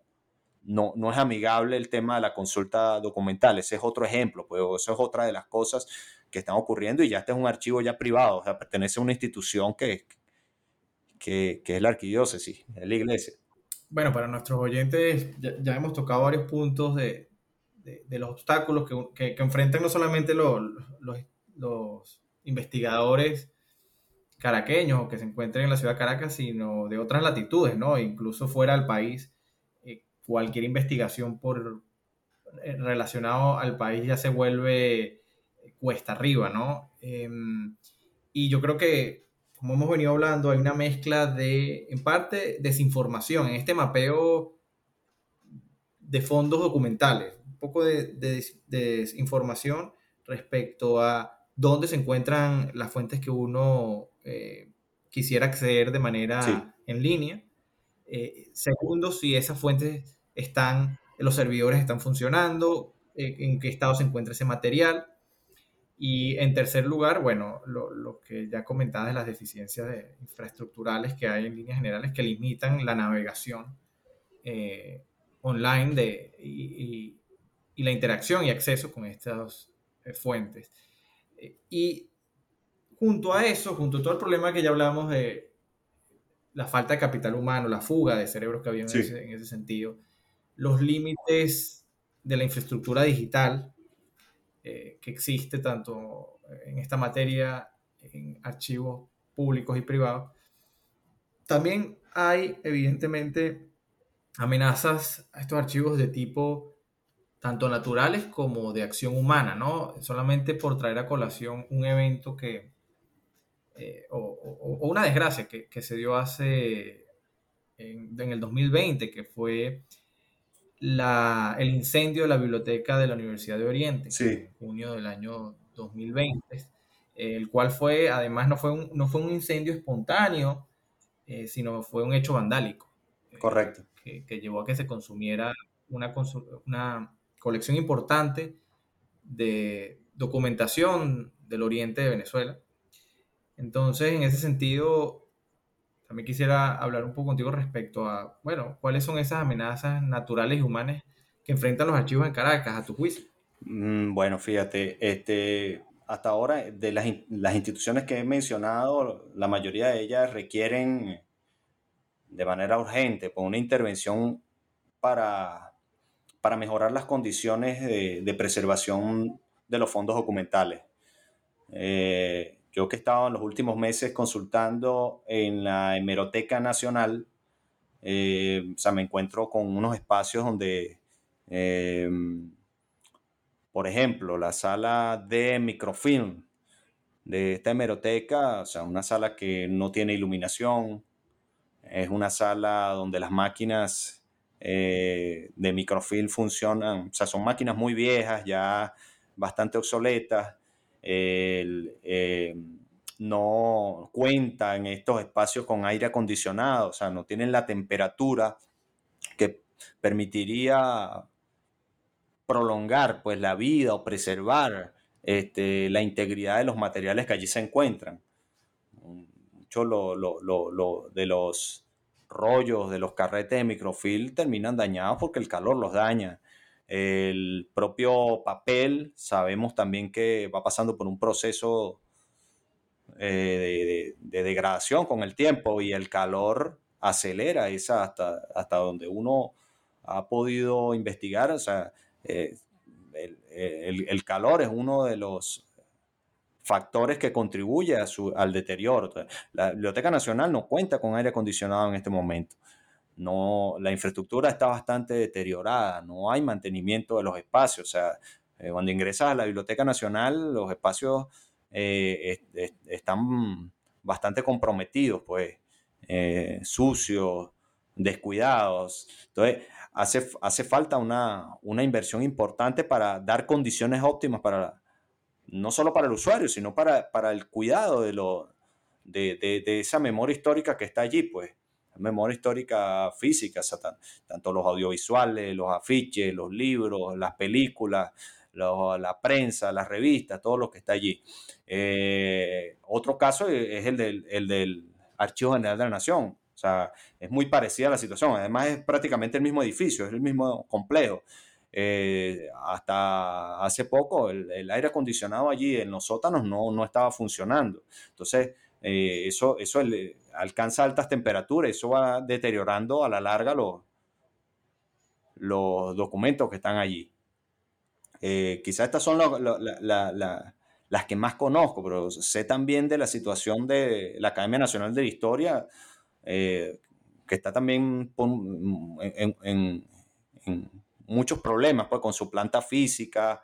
no, no es amigable el tema de la consulta documental. Ese es otro ejemplo, pues eso es otra de las cosas que están ocurriendo y ya este es un archivo ya privado, o sea, pertenece a una institución que, que, es la arquidiócesis, es la iglesia. Bueno, para nuestros oyentes ya, hemos tocado varios puntos de, los obstáculos que, enfrentan no solamente los, los, investigadores caraqueños o que se encuentran en la ciudad de Caracas, sino de otras latitudes, ¿no? Incluso fuera del país cualquier investigación por eh, relacionado al país ya se vuelve cuesta arriba, ¿no? Em, y yo creo que, como hemos venido hablando, hay una mezcla de, en parte, desinformación, en este mapeo de fondos documentales, un poco de, desinformación respecto a dónde se encuentran las fuentes que uno eh, quisiera acceder de manera en línea. Eh, segundo, si esas fuentes están, los servidores están funcionando, eh, en qué estado se encuentra ese material. Y en tercer lugar, bueno, lo, que ya comentaba de las deficiencias de infraestructurales que hay en líneas generales que limitan la navegación eh, online de, y, la interacción y acceso con estas fuentes. y junto a eso, junto a todo el problema que ya hablamos de la falta de capital humano, la fuga de cerebros que había en, en ese sentido, los límites de la infraestructura digital eh, que existe tanto en esta materia, en archivos públicos y privados. También hay, evidentemente, amenazas a estos archivos de tipo tanto naturales como de acción humana, ¿no? Solamente por traer a colación un evento que, eh, o, una desgracia que, se dio hace, en, en, el 2020, que fue el incendio de la biblioteca de la Universidad de Oriente, en junio del año 2020, el cual fue, además, no fue un, no fue un incendio espontáneo, eh, sino fue un hecho vandálico. Eh, Correcto. que, llevó a que se consumiera una, una colección importante de documentación del oriente de Venezuela. Entonces, en ese sentido, también quisiera hablar un poco contigo respecto a, bueno, cuáles son esas amenazas naturales y humanas que enfrentan los archivos en Caracas, a tu juicio. Mm, bueno, fíjate, este, hasta ahora de las, las, instituciones que he mencionado, la mayoría de ellas requieren de manera urgente pues, una intervención para, para mejorar las condiciones de, de preservación de los fondos documentales. Eh, yo que he estado en los últimos meses consultando en la Hemeroteca Nacional, eh, o sea, me encuentro con unos espacios donde, em, por ejemplo, la sala de microfilm de esta hemeroteca, o sea, una sala que no tiene iluminación, es una sala donde las máquinas eh, de microfilm funcionan, o sea, son máquinas muy viejas, ya bastante obsoletas, eh, no cuenta en estos espacios con aire acondicionado, o sea, no tienen la temperatura que permitiría prolongar pues la vida o preservar este, la integridad de los materiales que allí se encuentran. Mucho lo, de los rollos, de los carretes de microfilm terminan dañados porque el calor los daña. El propio papel, sabemos también que va pasando por un proceso eh, de, degradación con el tiempo y el calor acelera esa hasta, hasta donde uno ha podido investigar. O sea, eh, el, calor es uno de los factores que contribuye al deterioro. La Biblioteca Nacional no cuenta con aire acondicionado en este momento. No, la infraestructura está bastante deteriorada, no hay mantenimiento de los espacios. O sea, eh, cuando ingresas a la Biblioteca Nacional, los espacios eh, están bastante comprometidos, pues, eh, sucios, descuidados. Entonces, hace, hace falta una, inversión importante para dar condiciones óptimas para, no solo para el usuario, sino para, para el cuidado de, lo, de, esa memoria histórica que está allí, pues memoria histórica física, tanto los audiovisuales, los afiches, los libros, las películas, la prensa, las revistas, todo lo que está allí. Eh, otro caso es el del, el Archivo General de la Nación. O sea, es muy parecida la situación. Además, es prácticamente el mismo edificio, es el mismo complejo. Eh, hasta hace poco el, aire acondicionado allí en los sótanos no, no estaba funcionando. Entonces, eh, eso, eso alcanza altas temperaturas, eso va deteriorando a la larga los, los documentos que están allí. Eh, quizás estas son las que más conozco, pero sé también de la situación de la Academia Nacional de la Historia, eh, que está también en, muchos problemas pues, con su planta física.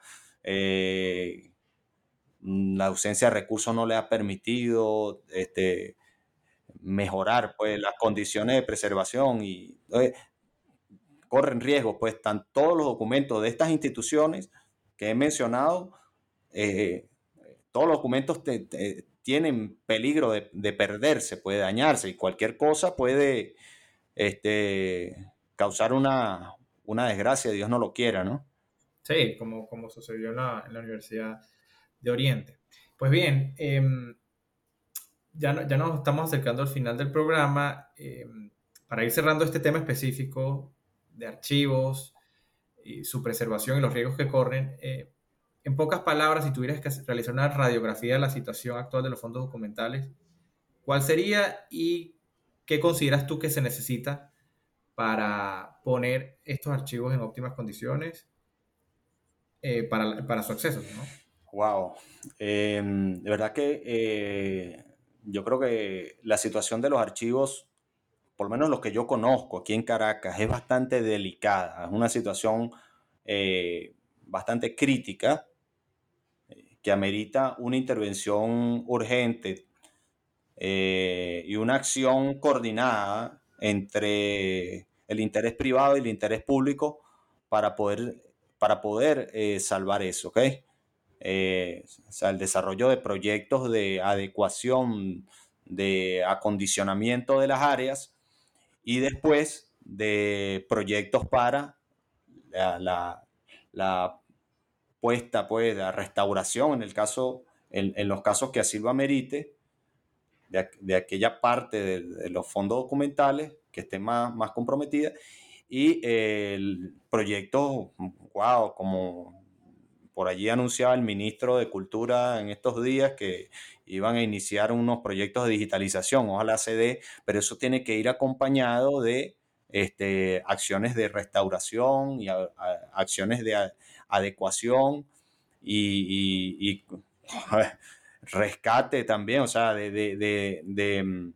La ausencia de recursos no le ha permitido este, mejorar pues, las condiciones de preservación y corren riesgo, pues están todos los documentos de estas instituciones que he mencionado, eh, todos los documentos tienen peligro de, perderse, puede dañarse y cualquier cosa puede este, causar una, desgracia, Dios no lo quiera, ¿no? Sí, como, como sucedió en la, Universidad de Oriente. Pues bien, em, ya, nos estamos acercando al final del programa. Em, para ir cerrando este tema específico de archivos y su preservación y los riesgos que corren, eh, en pocas palabras, si tuvieras que realizar una radiografía de la situación actual de los fondos documentales, ¿cuál sería y qué consideras tú que se necesita para poner estos archivos en óptimas condiciones eh, para, su acceso? Wow. Em, de verdad que eh, yo creo que la situación de los archivos, por lo menos los que yo conozco aquí en Caracas, es bastante delicada. Es una situación eh, bastante crítica que amerita una intervención urgente eh, y una acción coordinada entre el interés privado y el interés público para poder, para poder eh, salvar eso, ¿ok? Eh, o sea, el desarrollo de proyectos de adecuación, de acondicionamiento de las áreas y después de proyectos para la, la puesta pues a restauración en el caso, en, los casos que así lo amerite, de, aquella parte de, los fondos documentales que esté más, más comprometida y el proyecto, wow, como por allí anunciaba el ministro de Cultura en estos días que iban a iniciar unos proyectos de digitalización, ojalá se dé, pero eso tiene que ir acompañado de este, acciones de restauración y acciones de adecuación y, rescate también, o sea, de, de,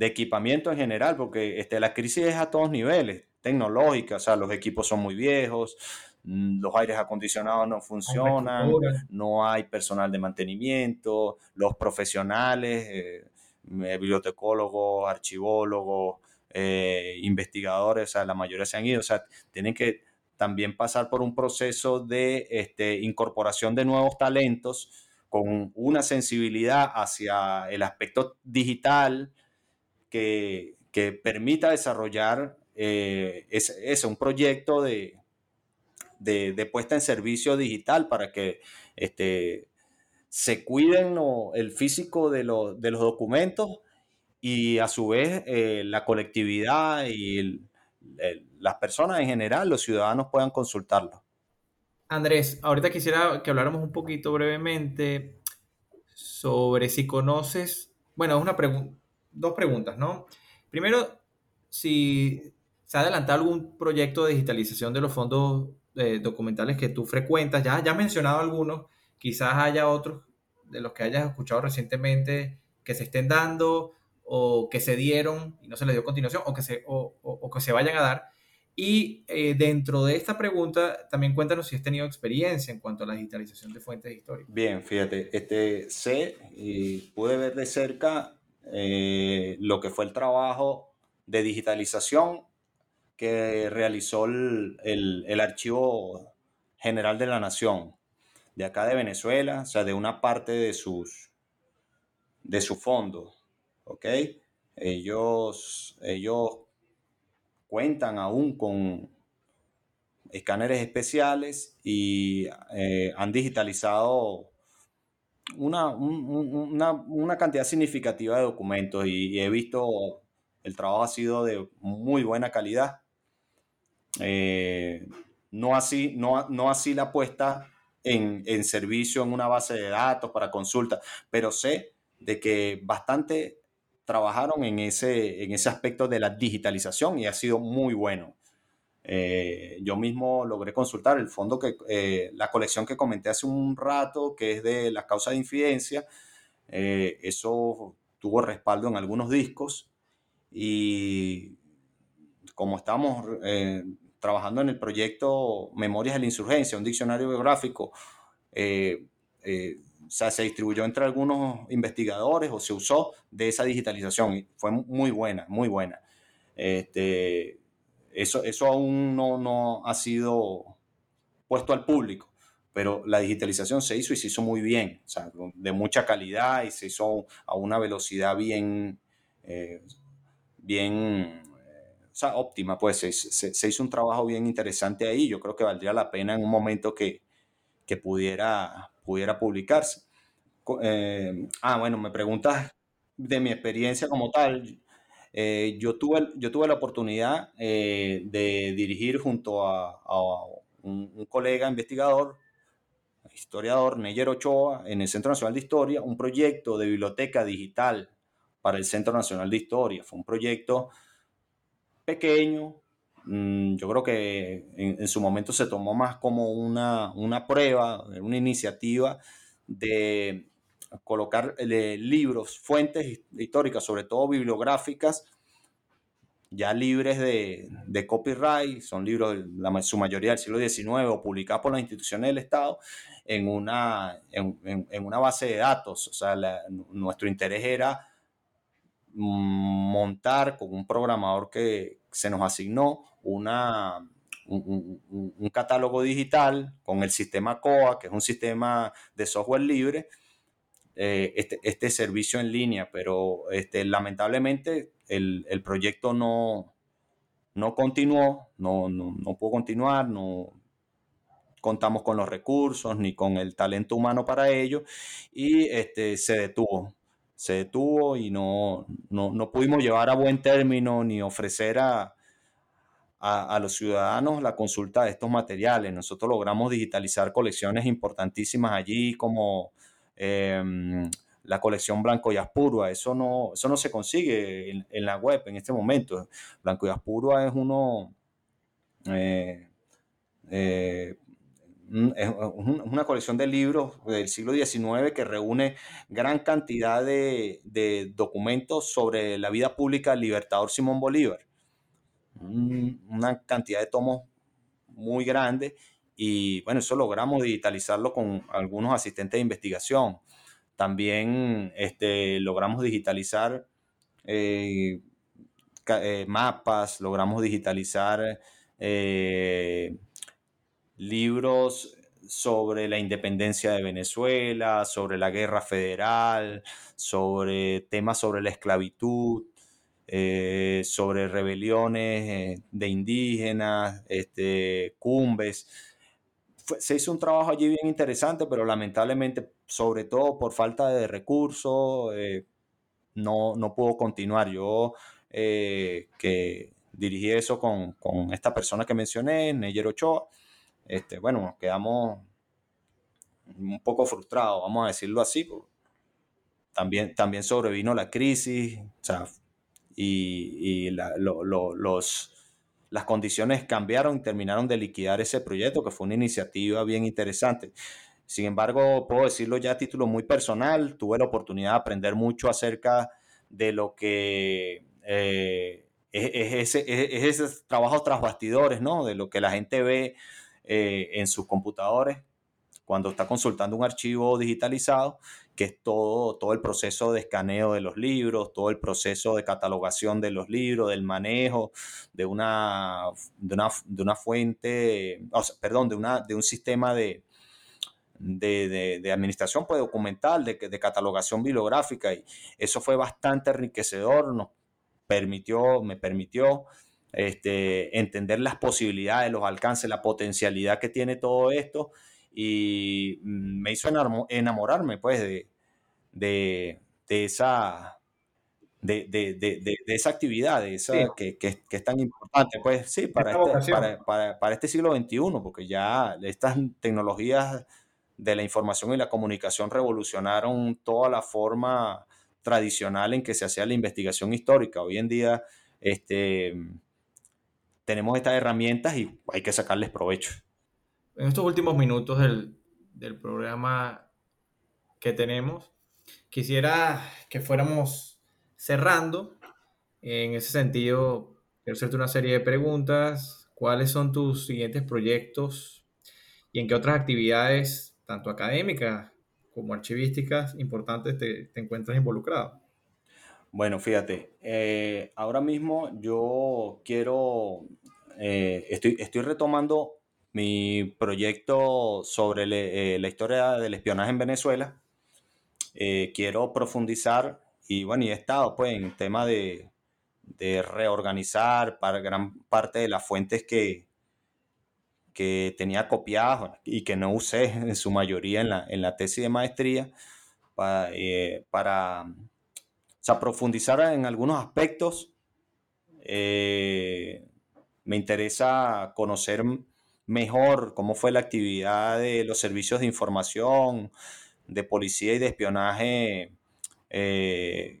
equipamiento en general, porque este, la crisis es a todos niveles, tecnológica, o sea, los equipos son muy viejos, mm, los aires acondicionados no funcionan, no hay personal de mantenimiento, los profesionales, eh, bibliotecólogos, archivólogos, eh, investigadores, o sea, la mayoría se han ido, o sea, tienen que también pasar por un proceso de este, incorporación de nuevos talentos con una sensibilidad hacia el aspecto digital que, permita desarrollar eh, ese, un proyecto de, de, puesta en servicio digital para que este, se cuiden el físico de, de, los documentos y a su vez eh, la colectividad y las personas en general, los ciudadanos puedan consultarlo. Andrés, ahorita quisiera que habláramos un poquito brevemente sobre si conoces, bueno, una dos preguntas, ¿no? Primero, si se ha adelantado algún proyecto de digitalización de los fondos eh, documentales que tú frecuentas, ya, ya has mencionado algunos, quizás haya otros de los que hayas escuchado recientemente que se estén dando o que se dieron y no se les dio continuación o que se, o, que se vayan a dar. Y eh, dentro de esta pregunta, también cuéntanos si has tenido experiencia en cuanto a la digitalización de fuentes históricas. Bien, fíjate, este, sé y pude ver de cerca eh, lo que fue el trabajo de digitalización que realizó el, el, Archivo General de la Nación de acá de Venezuela, o sea, de una parte de sus, de su fondo, ¿ok? Ellos, ellos cuentan aún con escáneres especiales y eh, han digitalizado una, una, cantidad significativa de documentos y, he visto el trabajo ha sido de muy buena calidad. Eh, no, así, no, no así la puesta en, en, servicio en una base de datos para consulta, pero sé de que bastante trabajaron en ese, en ese aspecto de la digitalización y ha sido muy bueno. Eh, yo mismo logré consultar el fondo que, eh, la colección que comenté hace un rato, que es de las causas de infidencia. Eso tuvo respaldo en algunos discos y como estamos trabajando en el proyecto Memorias de la Insurgencia, un diccionario biográfico, o sea, se distribuyó entre algunos investigadores o se usó de esa digitalización y fue muy buena, muy buena. Este, eso, eso aún no, no ha sido puesto al público, pero la digitalización se hizo y se hizo muy bien, o sea, de mucha calidad y se hizo a una velocidad bien, eh, bien sea, óptima, pues se, hizo un trabajo bien interesante ahí. Yo creo que valdría la pena en un momento que, que pudiera, pudiera publicarse. Eh, ah, bueno, me preguntas de mi experiencia como tal. Eh, yo, tuve, yo tuve la oportunidad eh, de dirigir junto a, un, colega investigador, historiador, Neyer Ochoa, en el Centro Nacional de Historia, un proyecto de biblioteca digital para el Centro Nacional de Historia. Fue un proyecto pequeño, mm, yo creo que en, su momento se tomó más como una, una prueba, una iniciativa de colocar eh, libros, fuentes históricas, sobre todo bibliográficas, ya libres de, copyright, son libros, la, su mayoría del siglo XIX, o publicados por las instituciones del Estado, en una, en, una base de datos. O sea, nuestro interés era montar con un programador que se nos asignó una, un, catálogo digital con el sistema COA, que es un sistema de software libre, eh, este, este, servicio en línea, pero este, lamentablemente el, el proyecto no, no continuó, no, no, no pudo continuar, no contamos con los recursos ni con el talento humano para ello y este, se detuvo se detuvo y no, no, no, pudimos llevar a buen término ni ofrecer a, a, los ciudadanos la consulta de estos materiales. Nosotros logramos digitalizar colecciones importantísimas allí como Em, la colección Blanco y Aspurua. Eso no, eso no se consigue en, la web en este momento. Blanco y Aspurua es uno... Eh, eh, es una colección de libros del siglo XIX que reúne gran cantidad de, de documentos sobre la vida pública del libertador Simón Bolívar. Una cantidad de tomos muy grande y bueno, eso logramos digitalizarlo con algunos asistentes de investigación. También este, logramos digitalizar eh, eh, mapas, logramos digitalizar eh, libros sobre la independencia de Venezuela, sobre la guerra federal, sobre temas sobre la esclavitud, sobre rebeliones de indígenas, este, cumbres se hizo un trabajo allí bien interesante, pero lamentablemente, sobre todo por falta de recursos, eh, no, no pudo continuar. Yo eh, que dirigí eso con, con, esta persona que mencioné, Neyer Ochoa, este, bueno, nos quedamos un poco frustrados, vamos a decirlo así. También, también sobrevino la crisis, y, las condiciones cambiaron y terminaron de liquidar ese proyecto, que fue una iniciativa bien interesante. Sin embargo, puedo decirlo ya a título muy personal, tuve la oportunidad de aprender mucho acerca de lo que eh, es, es, ese, trabajo tras bastidores. De lo que la gente ve eh, en sus computadores cuando está consultando un archivo digitalizado que es todo, todo el proceso de escaneo de los libros, todo el proceso de catalogación de los libros, del manejo de una, de una, fuente, perdón, de, una, de un sistema de, de, administración pues, documental, de, de catalogación bibliográfica. Y eso fue bastante enriquecedor, nos permitió, me permitió este, entender las posibilidades, los alcances, la potencialidad que tiene todo esto. Y mm, me hizo enamorarme pues de, de, esa de, de, esa actividad, esa, que, que, es tan importante, pues sí, para este, para, para, este, siglo XXI, porque ya estas tecnologías de la información y la comunicación revolucionaron toda la forma tradicional en que se hacía la investigación histórica. Hoy en día este, tenemos estas herramientas y hay que sacarles provecho en estos últimos minutos del, programa que tenemos, quisiera que fuéramos cerrando. En ese sentido, quiero hacerte una serie de preguntas. ¿Cuáles son tus siguientes proyectos y en qué otras actividades, tanto académicas como archivísticas, importantes te, encuentras involucrado? Bueno, fíjate, eh, ahora mismo yo quiero, eh, estoy, estoy retomando mi proyecto sobre eh, la historia del espionaje en Venezuela. Quiero profundizar y bueno, y he estado pues en tema de, reorganizar para gran parte de las fuentes que, que tenía copiadas y que no usé en su mayoría en la, en la tesis de maestría para, eh, profundizar en algunos aspectos. me interesa conocer mejor cómo fue la actividad de los servicios de información, de policía y de espionaje eh,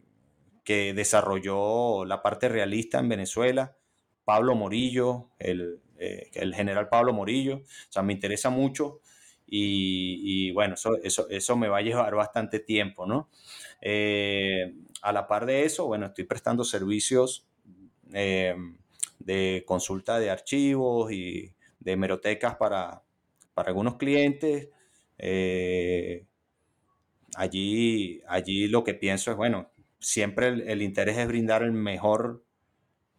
que desarrolló la parte realista en Venezuela, Pablo Morillo, el, eh, el general Pablo Morillo, o sea, me interesa mucho y, bueno, eso, eso, me va a llevar bastante tiempo, ¿no? Eh, a la par de eso, bueno, estoy prestando servicios de consulta de archivos y de hemerotecas para, algunos clientes. Eh, allí, allí lo que pienso es, bueno, siempre el, interés es brindar el mejor,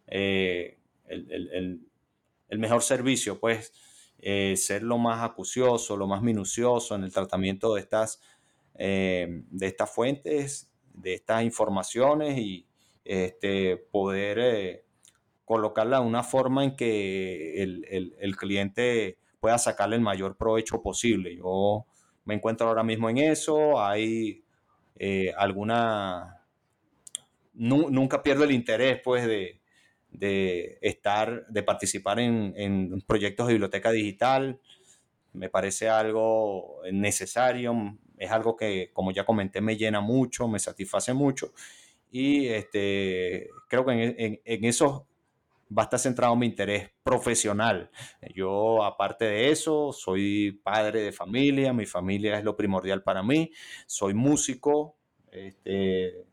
eh, el, mejor servicio, pues eh, ser lo más acucioso, lo más minucioso en el tratamiento de estas, de estas fuentes, de estas informaciones y este, poder colocarla de una forma en que el, cliente pueda sacarle el mayor provecho posible. Yo me encuentro ahora mismo en eso, hay eh, alguna... nunca pierdo el interés, pues, de, estar, de participar en, en, proyectos de biblioteca digital. Me parece algo necesario, es algo que, como ya comenté, me llena mucho, me satisface mucho. Y este, creo que en, en, en esos va a estar centrado en mi interés profesional. Yo, aparte de eso, soy padre de familia, mi familia es lo primordial para mí, soy músico, este,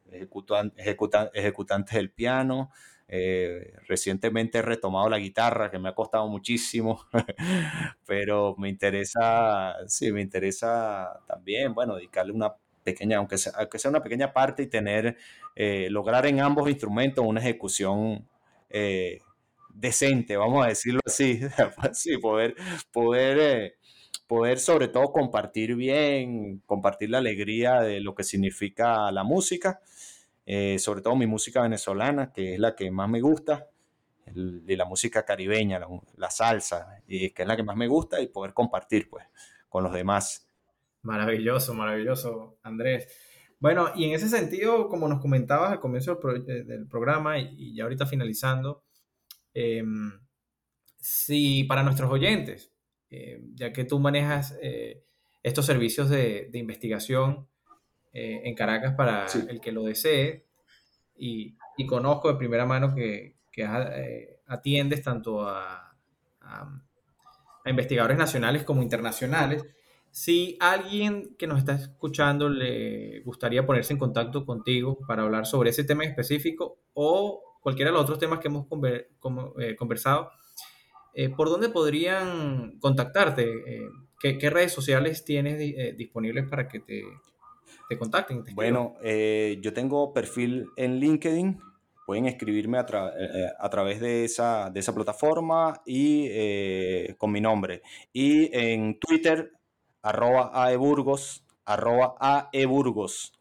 ejecutante del piano, Eh, recientemente he retomado la guitarra, que me ha costado muchísimo, pero me interesa, sí, me interesa también, bueno, dedicarle una pequeña, aunque sea, aunque sea una pequeña parte y tener, eh, lograr en ambos instrumentos una ejecución eh, decente, vamos a decirlo así, sí, poder, poder, poder sobre todo compartir bien, compartir la alegría de lo que significa la música eh, sobre todo mi música venezolana, que es la que más me gusta, y la música caribeña, la, salsa, y que es la que más me gusta, y poder compartir pues con los demás. Maravilloso, maravilloso, Andrés. Bueno, y en ese sentido, como nos comentabas al comienzo del, programa y, ya ahorita finalizando, em, si para nuestros oyentes, eh, ya que tú manejas eh, estos servicios de, de investigación, eh, en Caracas para el que lo desee. Y, y, conozco de primera mano que, que eh, atiendes tanto a, a, investigadores nacionales como internacionales. Si alguien que nos está escuchando le gustaría ponerse en contacto contigo para hablar sobre ese tema específico o cualquiera de los otros temas que hemos eh, conversado, ¿por dónde podrían contactarte? ¿qué, ¿qué, redes sociales tienes disponibles para que te, te contacten. bueno, eh, yo tengo perfil en LinkedIn. Pueden escribirme a, eh, eh, a través de esa, de esa plataforma y con mi nombre. Y en Twitter, arroba aeburgos, arroba aeburgos,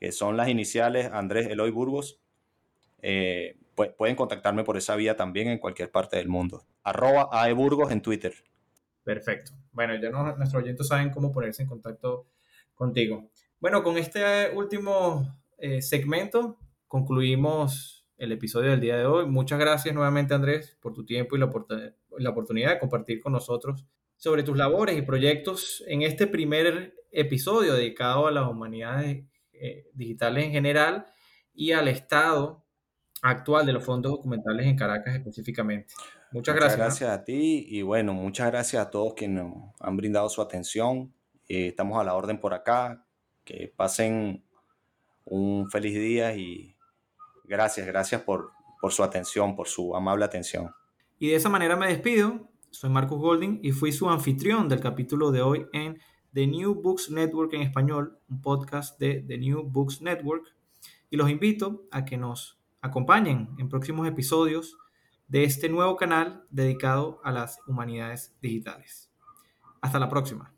que son las iniciales Andrés Eloy Burgos. pueden contactarme por esa vía también en cualquier parte del mundo. Arroba aeburgos en Twitter. Perfecto. Bueno, ya nuestros oyentes saben cómo ponerse en contacto contigo. Bueno, con este último eh, segmento concluimos el episodio del día de hoy. Muchas gracias nuevamente Andrés por tu tiempo y la, la oportunidad de compartir con nosotros sobre tus labores y proyectos en este primer episodio dedicado a las humanidades eh, digitales en general y al estado actual de los fondos documentales en Caracas específicamente. Muchas, gracias. Muchas gracias a ti y bueno, muchas gracias a todos quienes nos han brindado su atención. Eh, estamos a la orden por acá que pasen un feliz día y gracias, gracias por, por su atención, por su amable atención. Y de esa manera me despido. Soy Marcus Golding y fui su anfitrión del capítulo de hoy en The New Books Network en español, un podcast de The New Books Network. Y los invito a que nos acompañen en próximos episodios de este nuevo canal dedicado a las humanidades digitales. Hasta la próxima.